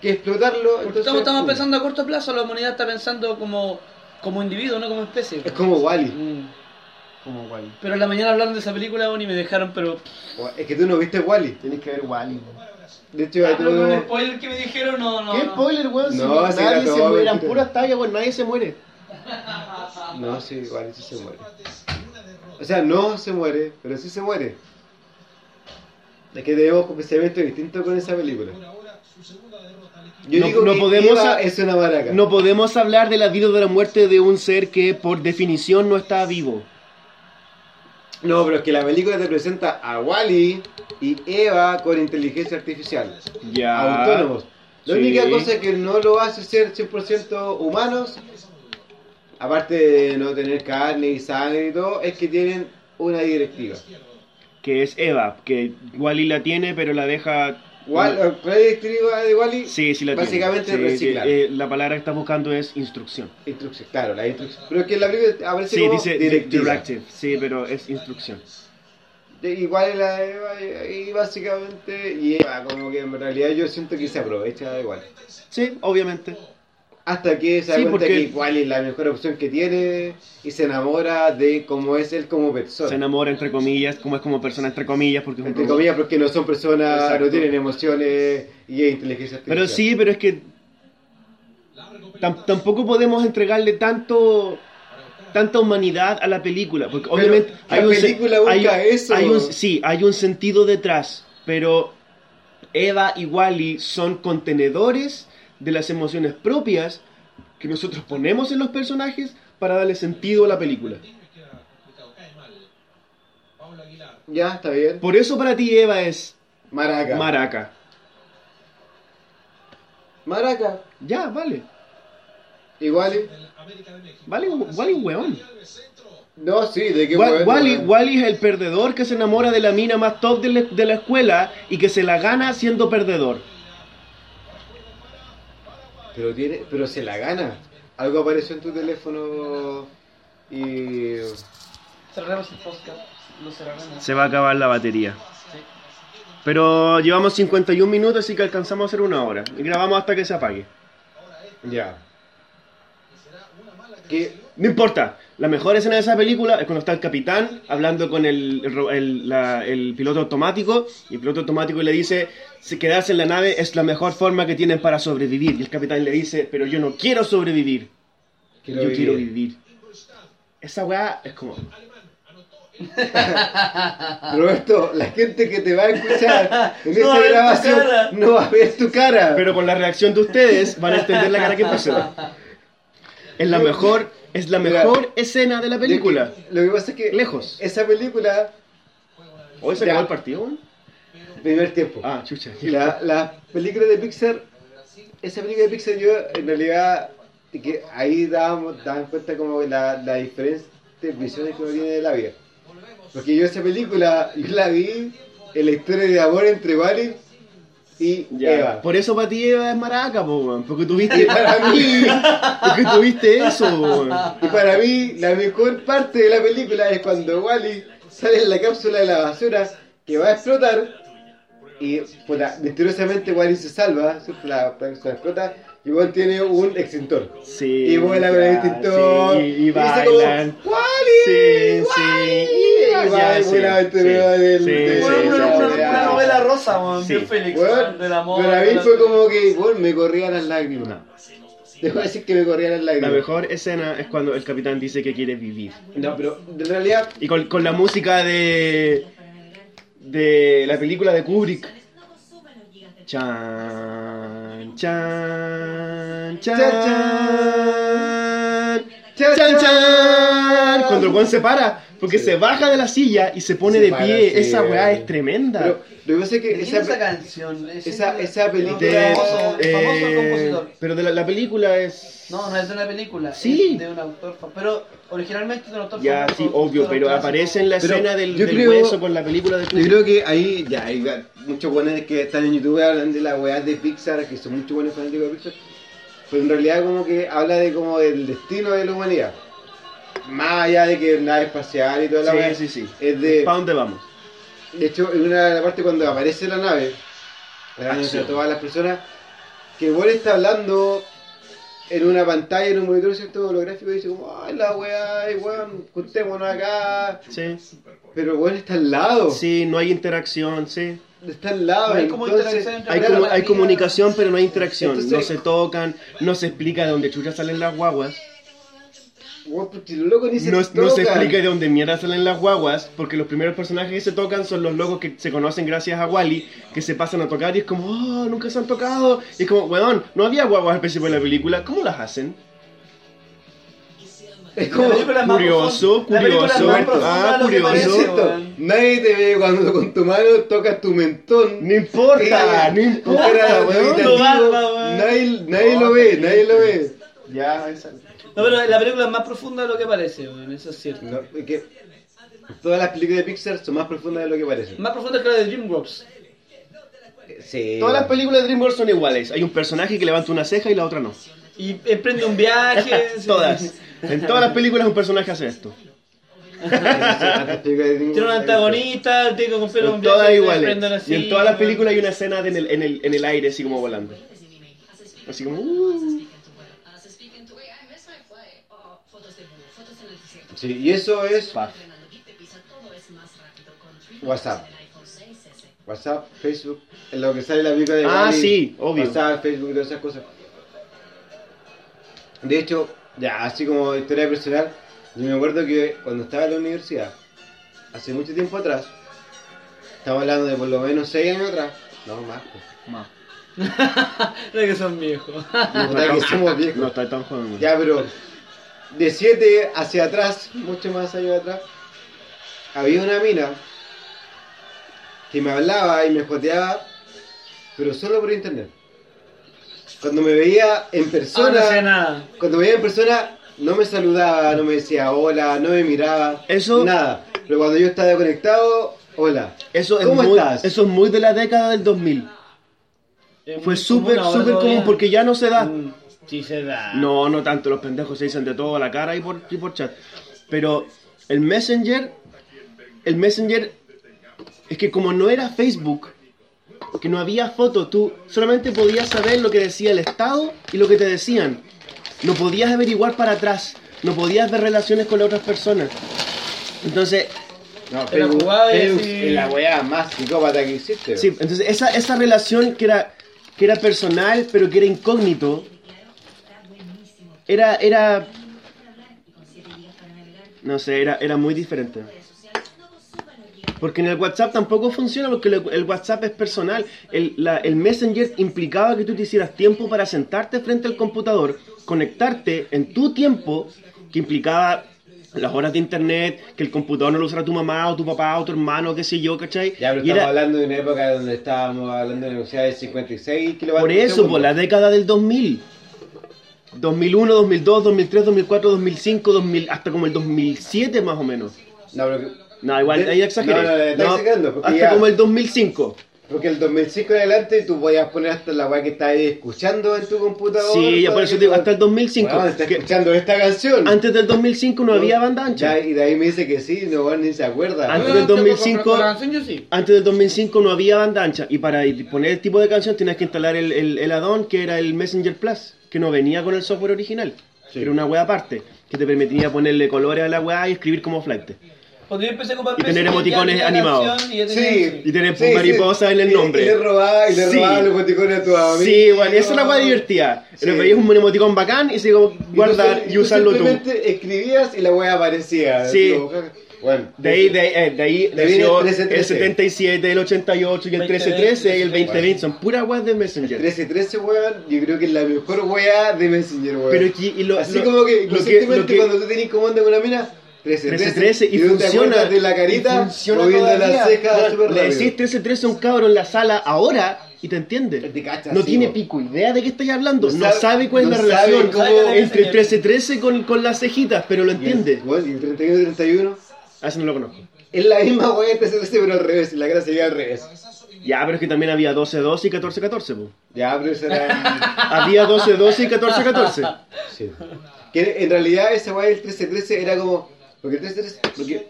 que explotarlo. Entonces, estamos, pensando a corto plazo, la humanidad está pensando como, como individuo, no como especie. Es como Wally. Mm. como Wally. Pero en la mañana hablaron de esa película y me dejaron, pero. Es que tú no viste Wally. Tenés que ver Wally. De hecho, Ah, pero con el spoiler que me dijeron, no, no. ¿Qué no. spoiler, weón? Si No, nadie se muere, eran puras tallas, weón, nadie se muere. No, sí, Wally sí se muere. O sea, no se muere, pero sí se muere. Es que tenemos pensamientos distintos con esa película. Yo No- digo no que podemos Eva es una maraca. No podemos hablar de la vida o de la muerte de un ser que por definición no está vivo. No, pero es que la película te presenta a Wally y Eva con inteligencia artificial. Ya. Autónomos. La Sí. única cosa que no lo hace ser 100% humanos, aparte de no tener carne y sangre y todo, es que tienen una directiva. Que es Eva, que Wally la tiene, pero la deja. Wal- ¿Cuál es la directiva de Wally? Sí, sí la Básicamente tiene. Sí, reciclar. eh, la palabra que está buscando es instrucción. Instrucción, claro, la instrucción. Pero es que en la película aparece Sí, como dice directiva. directive. Sí, pero es instrucción. De- Igual es la y básicamente, y como que en realidad yo siento que se aprovecha igual. Sí, obviamente. Hasta que se da Sí, cuenta porque- que igual es la mejor opción que tiene y se enamora de cómo es él como persona. Se enamora entre comillas, como es como persona entre comillas, porque es un Entre robot. comillas, porque no son personas, Exacto. no tienen emociones y es inteligencia artificial. Pero sí, pero es que tam- tampoco podemos entregarle tanto tanta humanidad a la película, porque obviamente la hay un se- película busca hay- eso. hay un- sí, hay un sentido detrás, pero Eva y Wally son contenedores de las emociones propias que nosotros ponemos en los personajes para darle sentido a la película. Ya, está bien. Por eso para ti Eva es Maraca. maraca. Maraca. Ya, vale. Igual. Vale, Wally weón. No, sí, de qué Wally, weón. Wally es el perdedor que se enamora de la mina más top de la, de la escuela y que se la gana siendo perdedor. Pero tiene, pero se la gana. Algo apareció en tu teléfono y Cerramos el podcast. Lo cerramos. Se va a acabar la batería. Pero llevamos 51 minutos, así que alcanzamos a hacer una hora. Y grabamos hasta que se apague. ya. Que No importa. La mejor escena de esa película es cuando está el capitán hablando con el, el ro- el- la- el piloto automático. Y el piloto automático le dice: "Si quedarse en la nave es la mejor forma que tienen para sobrevivir. Y el capitán le dice: Pero yo no quiero sobrevivir. Quiero yo vivir". quiero vivir. Esa weá es como. Roberto, la gente que te va a escuchar en No esta grabación no va a ver tu cara. Pero con la reacción de ustedes van a entender la cara que puso. Es la mejor, es la mejor escena de la De película. lo que pasa es que Lejos. esa película, ¿Hoy se acabó el partido? primer tiempo. Ah, chucha. La, la película de Pixar, esa película de Pixar yo en realidad, que ahí dábamos, daban cuenta como la, la diferentes visiones que uno tiene de la vida. Porque yo esa película, yo la vi en la historia de amor entre Wally y Ya. Eva. Por eso para ti Eva es maraca, po. Porque Y tuviste. para mí, porque tuviste eso, y para mí, la mejor parte de la película es cuando Wally sale en la cápsula de la basura que va a explotar y puta, misteriosamente Wally se salva, la cápsula explota igual tiene un extintor. Sí. Y vuela con el extintor. sí, y, y dice como, bailan. ¡Wally! Sí, sí. Y Ya, va y sí, vuela sí, del- sí, del- sí, Bueno, sí, una, una- novela rosa, weón. Sí. Bien Félix. Weón, del amor. para mí de la- fue como que weón, me corrían las lágrimas. Debo decir que me corrían las La lágrimas. mejor escena es cuando el capitán dice que quiere vivir. No, pero en realidad Y con, con la música de. de la película de Kubrick. Chan, chan, chan, chan, chan, chan. Cuando el Juan se para, porque Sí. se baja de la silla y se pone Se de pie. Esa weá es tremenda. Pero lo que pasa es que ¿De quién esa, es esa canción? Es esa- esa película- de- De- famoso, eh, famoso compositor. pero de la, la película es. No, no es de una película. Sí. Es de un autor. Pero originalmente es de un autor Ya, famoso, sí, obvio, pero clásico. aparece en la Pero escena del, yo del creo- hueso con la película de yo Kubrick. creo que ahí ya hay muchos buenos que están en YouTube hablan de la weá de Pixar, que son muchos buenos fanáticos de Pixar. Pero en realidad como que habla de como del destino de la humanidad. Más allá de que nave espacial y toda la. Sí, sí, sí. Es de, ¿Para dónde vamos? de hecho, en una de las partes cuando aparece la nave, entre todas las personas, que Wally está hablando en una pantalla, en un monitor, ¿cierto? Holográfico, y dice como, ay, la weá, ay, weón, juntémonos acá. Sí. Pero weón está al lado. Sí, no hay interacción, sí. Está al lado. No hay como entonces- Hay, la hay comunicación, pero no hay interacción. Entonces- no se tocan, no se explica de dónde chucha salen las guaguas. Weón, porque los locos ni se No, no se tocan. explica de dónde mierda salen las guaguas, porque los primeros personajes que se tocan son los locos que se conocen gracias a Wally, que se pasan a tocar y es como, oh, nunca se han tocado. Y es como, weón, no había guaguas al principio de la película, ¿cómo las hacen? Es como, curioso, curioso. Ah, curioso. Nadie te ve cuando con tu mano tocas tu mentón. No importa, Eh, no importa, cara, weón. meditativo, Tu barba, weón. Nadie, nadie lo ve, nadie lo ve. Ya, esa. No, pero la película es más profunda de lo que parece, weón, eso es cierto. No, es que todas las películas de Pixar son más profundas de lo que parecen. Más profunda que la de DreamWorks. Sí. Todas las películas de DreamWorks son iguales. Hay un personaje que levanta una ceja y la otra no. Y emprende un viaje. sí. Todas. En todas las películas un personaje hace esto. Tiene un antagonista, tiene que cumplir un viaje. todas iguales. así, Y en todas las películas hay una escena de en, el, en, el, en el aire, así como volando. Así como. uh. Sí, y eso es. WhatsApp. WhatsApp, Facebook, en lo que sale la película de Ah, sí, obvio. WhatsApp, Facebook y todas esas cosas. De hecho, ya así como historia personal, yo me acuerdo que cuando estaba en la universidad, hace mucho tiempo atrás, estamos hablando de por lo menos 6 años atrás, no más, pues. Es que son viejos. Puta que somos viejos. No está tan joven. Ya, pero de 7 hacia atrás, mucho más años atrás, había una mina que me hablaba y me joteaba, pero solo por internet. Cuando me veía en Ah, no persona, nada. cuando me veía en persona, no me saludaba, no me decía hola, no me miraba, Eso- nada. Pero cuando yo estaba conectado, hola. Eso es, ¿Cómo muy, estás? eso es muy de la década del 2000. Es Fue súper, súper común porque ya no se da. Mm, Sí se da. No, no tanto, los pendejos se dicen de todo a la cara y por, y por chat. Pero el Messenger, el Messenger, es que como no era Facebook, que no había foto, tú solamente podías saber lo que decía el Estado y lo que te decían. No podías averiguar para atrás, no podías ver relaciones con las otras personas. Entonces, No, Facebook así- es la weá más psicópata que existe. Sí, entonces esa, esa relación que era, que era personal, pero que era incógnito, era, era, no sé, era, era muy diferente. Porque en el WhatsApp tampoco funciona porque el, WhatsApp es personal. El, la- el Messenger implicaba que tú te hicieras tiempo para sentarte frente al computador, conectarte en tu tiempo, que implicaba las horas de internet, que el computador no lo usara tu mamá o tu papá o tu hermano, qué sé yo, ¿cachai? Ya, pero Y estamos era- hablando de una época donde estábamos hablando de velocidades de 56 kilobatios Por eso, por la década del 2000. 2001, 2002, 2003, 2004, 2005, 2000, hasta como el 2007 más o menos. No, pero No, igual, De- ahí exageré. no, no, no, está No, exagerando, porque hasta ya- como el 2005. porque el 2005 en adelante tú podías poner hasta la weá que estás ahí escuchando en tu computador. Sí, ya por eso te digo, hasta el 2005. Weón, estás que escuchando esta canción. antes del 2005 no había banda ancha. Ya, y de ahí me dice que sí, no, ni se acuerda. Antes Bueno, del con- 2005 con- con la canción yo sí. Antes del 2005 no había banda ancha. Y para poner el tipo de canción tenías que instalar el, el, el add-on que era el Messenger Plus, que no venía con el software original. Sí. Era una wea aparte, que te permitía ponerle colores a la wea y escribir como flight. Cuando yo empecé a ocupar Y tener emoticones animados. y tenía- Sí. Y tener Sí, mariposa sí. en el nombre. Y le robaba, y le Sí. robaba los boticones a tu amigo. Sí, igual, esa es la wea divertida. Sí. Le veías un emoticón bacán y se guardar y, usarlo tú. simplemente escribías y la wea aparecía. Sí. Como, Bueno. De ahí, de, eh, de ahí De ahí viene nació el el 1313. 77, el 88 y el 1313 y el 2020. Son puras weas de Messenger. 1313, weón, yo creo que es la mejor wea de Messenger, weón. Pero aquí- y lo- Así lo- como que, lo que- lo que- cuando tú tenés comando con una mina, 1313, 1313 y funciona. de la carita, funciona cejas Weón, súper Le decís 1313 a un cabro en la sala ahora y te entiende. Te cacha, no sí, tiene pico idea de qué estáis hablando. No No, sabe- sabe, cuál es no la sabe relación cómo- entre el Messenger. 1313 con, con las cejitas, pero lo Y el- entiende. y el 31 31 A ese no lo conozco. es la misma wea de 1313, pero al revés, la cara sería al revés. Ya, pero es que también había 12-12 y 14-14. po. Ya, pero eso era. Había 12-12 y 14-14. Sí. Que en realidad esa weá del 1313 era como. Porque el 1313. Porque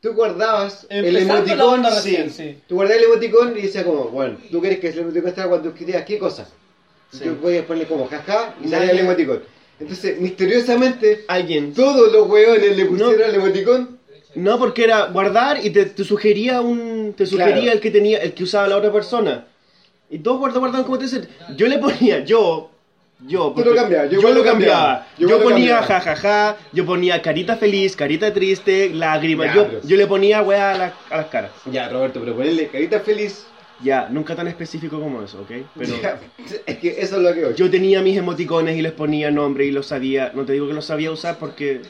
tú guardabas el Empezando la emoticón. recién, sí. Tú guardabas el emoticón y decía como, bueno, tú quieres que el emoticón estaba cuando escribías qué cosa. Sí. Tú podías ponerle como jaja y No, salía el emoticón. Entonces, misteriosamente, Alguien. todos los hueones le pusieron el emoticón. No, porque era guardar y te, te sugería un. Te sugería Claro. el que tenía, el que usaba la otra persona. Y todos guardaban, guardaban como te dicen. Yo le ponía, yo. Yo, lo cambiabas, yo yo, lo cambiaba. cambiaba, yo Yo, ponía cambiaba. jajaja, yo ponía carita feliz, carita triste, lágrima. Ya, yo, pero- yo le ponía weá a, la- a las caras. Ya, Roberto, pero ponerle carita feliz. Ya, nunca tan específico como eso, ¿ok? Pero Ya, es que eso es lo que voy. yo tenía mis emoticones y les ponía nombre y los sabía. No te digo que los sabía usar porque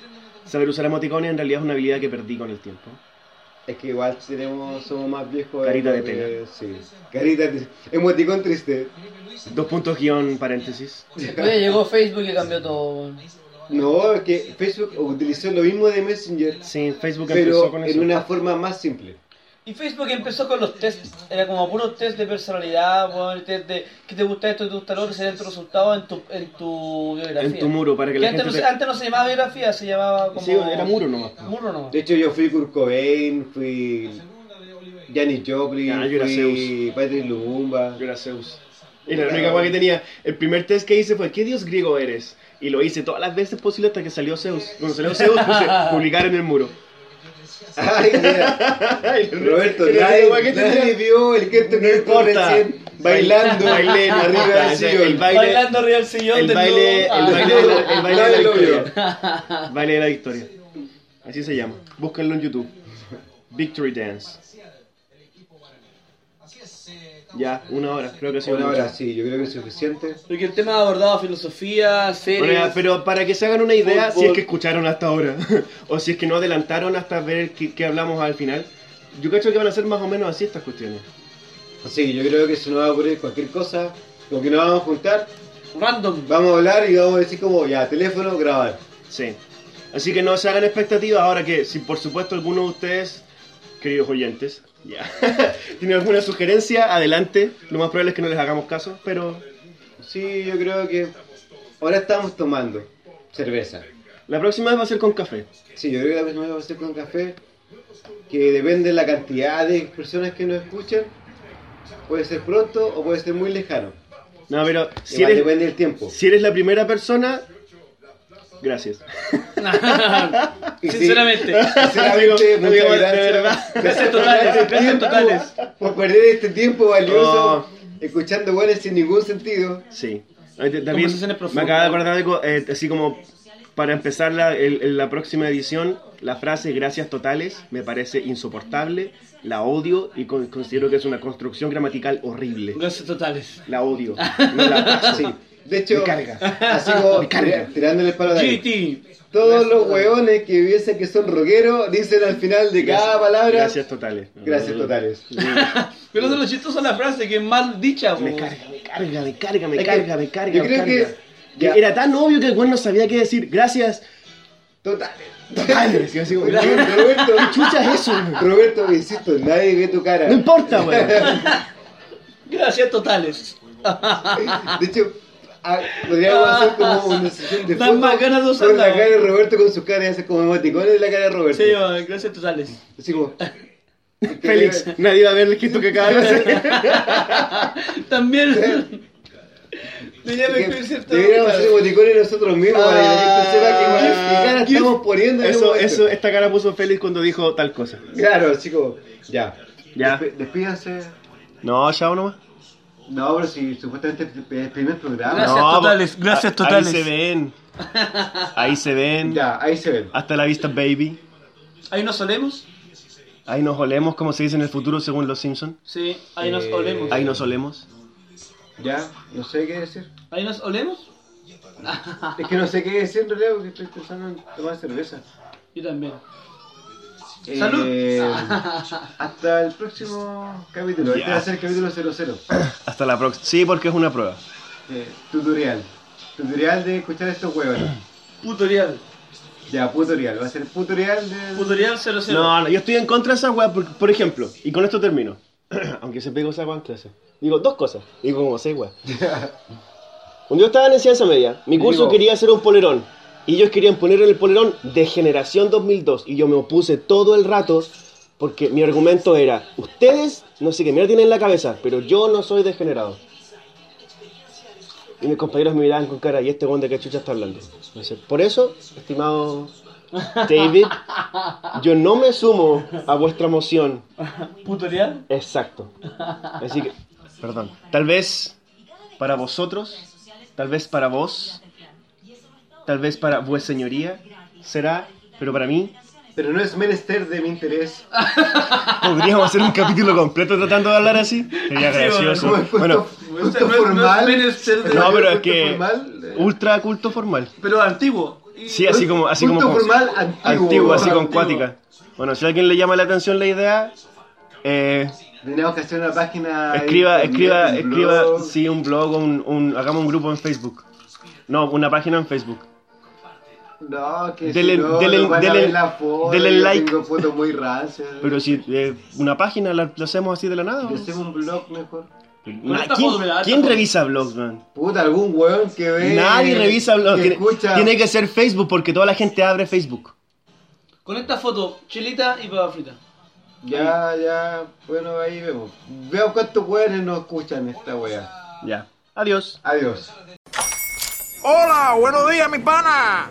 saber usar emoticones en realidad es una habilidad que perdí con el tiempo. Es que igual tenemos, somos más viejos. Carita de eh, Sí. Carita de Emoticón triste. Dos puntos guion paréntesis. Después llegó Facebook y cambió todo. No, es que Facebook utilizó lo mismo de Messenger, Sí, Facebook empezó pero con en una forma más simple. Y Facebook empezó con los tests, era como puros test de personalidad, el test de que te gusta esto, te gusta lo otro, serían tus resultados en tu, en tu biografía. En tu muro, para que la antes, gente no se, te- antes no se llamaba biografía, se llamaba como... Sí, era muro nomás. Muro nomás. De hecho, yo fui Kurt Cobain, fui Janis Joplin, Ah, yo era fui Patrick Lumumba. Yo era Zeus. Y la única cosa que tenía, el primer test que hice fue, ¿qué dios griego eres? Y lo hice todas las veces posibles hasta que salió Zeus. Cuando salió Zeus puse publicar en el muro. Ay, mira. Roberto, nadie, nadie vio el que No te importa. recién bailando Bailé, no arriba importa, del sillón. el baile- Bailando arriba del sillón el baile, el Ah. baile, de la, el baile de la victoria. Baile de la victoria. Así se llama. Búsquenlo en YouTube. Victory Dance. Ya, una hora, creo que ha sido Una mucho. hora, sí, yo creo que es suficiente. Porque el tema ha abordado filosofía, series... Bueno, pero para que se hagan una idea, Fútbol. si es que escucharon hasta ahora, o si es que no adelantaron hasta ver qué, qué hablamos al final, yo creo que van a ser más o menos así estas cuestiones. Así que yo creo que se nos va a ocurrir cualquier cosa, con que nos vamos a juntar, Random. vamos a hablar y vamos a decir como, ya, teléfono, grabar. Sí. Así que no se hagan expectativas ahora que, si por supuesto alguno de ustedes, queridos oyentes, ya, tiene alguna sugerencia, adelante. Lo más probable es que no les hagamos caso, pero Sí, yo creo que ahora estamos tomando cerveza. la próxima vez va a ser con café. Sí, yo creo que la próxima vez va a ser con café, que depende de la cantidad de personas que nos escuchan. Puede ser pronto o puede ser muy lejano. No, pero si Igual eres, depende del tiempo. si eres la primera persona, gracias. Sinceramente. Sinceramente, No muchas digo, de gracias. verdad. Gracias totales, gracias totales. Por perder este tiempo valioso Oh. escuchando buenas sin ningún sentido. Sí. También me acaba de acordar de algo, eh, así como para empezar la, el- la próxima edición, la frase gracias totales me parece insoportable, la odio y con- considero que es una construcción gramatical horrible. Gracias totales. La odio. No la paso. Sí. De hecho, Me carga. así como Me carga. tirándole el palo a Dani. GT. Todos los hueones que piensan que son rockeros dicen al final de cada palabra Gracias totales. gracias totales. Pero eso es lo chistoso de la frase, que es mal dicha, Me carga, me carga, me carga, me Es carga, me carga. yo me creo carga. que- ya. Era tan obvio que el güey no sabía qué decir. Gracias. Totales. Totales. Y así como, Roberto, ¿Qué chucha es eso? Roberto, insisto, nadie ve tu cara. No importa, güey. Gracias totales. De hecho, ah, podríamos hacer como una sesión de Dan más ganas de con usarla, la cara de. Roberto con su cara y hacer como emoticones de la cara de Roberto. Sí, man, gracias totales. Así como... Félix, nadie va a ver el gesto que acaba de hacer. También. Deberíamos hacer emoticones nosotros mismos para que la gente sepa que Ah, qué cara GIF. estamos poniendo en Eso, momento. eso, esta cara puso Félix cuando dijo tal cosa. Claro, como... Ya. Ya. Despídanse. No, chao nomás. No, pero si supuestamente es el primer programa. Gracias No, totales, gracias a- totales. Ahí se ven. Ahí se ven. Ya, ahí se ven. Hasta la vista, baby. Ahí nos olemos. Ahí nos olemos, como se dice en el futuro según los Simpsons. Sí, ahí nos Eh, olemos. Ahí nos olemos. Ya, no sé qué decir. Ahí nos olemos. Es que no sé qué decir en realidad porque estoy pensando en tomar cerveza. Yo también. Eh, Salud. hasta el próximo capítulo. Este Ya. va a ser el capítulo 00. Hasta la próxima. Sí, porque es una prueba. Eh, tutorial. Tutorial de escuchar estos huevos. Tutorial. Ya, tutorial. Va a ser tutorial de. Tutorial 00. No, no, yo estoy en contra de esa weá, por, por ejemplo, y con esto termino. Aunque se pegó esa weá en clase. Digo dos cosas, digo como seis weá. Cuando yo estaba en enseñanza media, mi curso Digo- quería hacer un polerón. Y ellos querían poner en el polerón de generación 2002. Y yo me opuse todo el rato porque mi argumento era: Ustedes, no sé qué mierda tienen en la cabeza, pero yo no soy degenerado. y mis compañeros me miraban con cara, ¿y este weón de qué chucha está hablando? Por eso, estimado David, yo no me sumo a vuestra moción. ¿Putorial? Exacto. Así que, perdón. Tal vez para vosotros, tal vez para vos, tal vez para vuestra señoría, será, pero para mí, Pero no es menester de mi interés. podríamos hacer un capítulo completo tratando de hablar así. Sería gracioso. Bueno, culto O sea, no es- no es formal. de- no, pero es que formal, ultra culto formal. Pero antiguo. Sí, así como, así culto como formal antiguo. antiguo, así con cuática. Bueno, si a alguien le llama la atención la idea, eh, Tenemos que hacer una página. escriba, escriba, un escriba, blog. sí, un blog, un, un- hagamos un grupo en Facebook. No, una página en Facebook. No, que Dele- si no, dele- nos van a dele- ver la foto, dele yo like. Tengo fotos muy rancias. Pero si eh, una página la, la hacemos así de la nada. Hacemos un blog mejor. ¿Quién, quién revisa blogs, man? Puta, algún weón que ve. Nadie revisa blogs. Que Tiene, escucha. tiene que ser Facebook porque toda la gente abre Facebook. Con esta foto, chelita y papa frita. Ya, ya. Bueno, ahí vemos. Veo cuántos weones nos escuchan esta wea. Ya. Adiós. Adiós. Hola, buenos días, mi pana.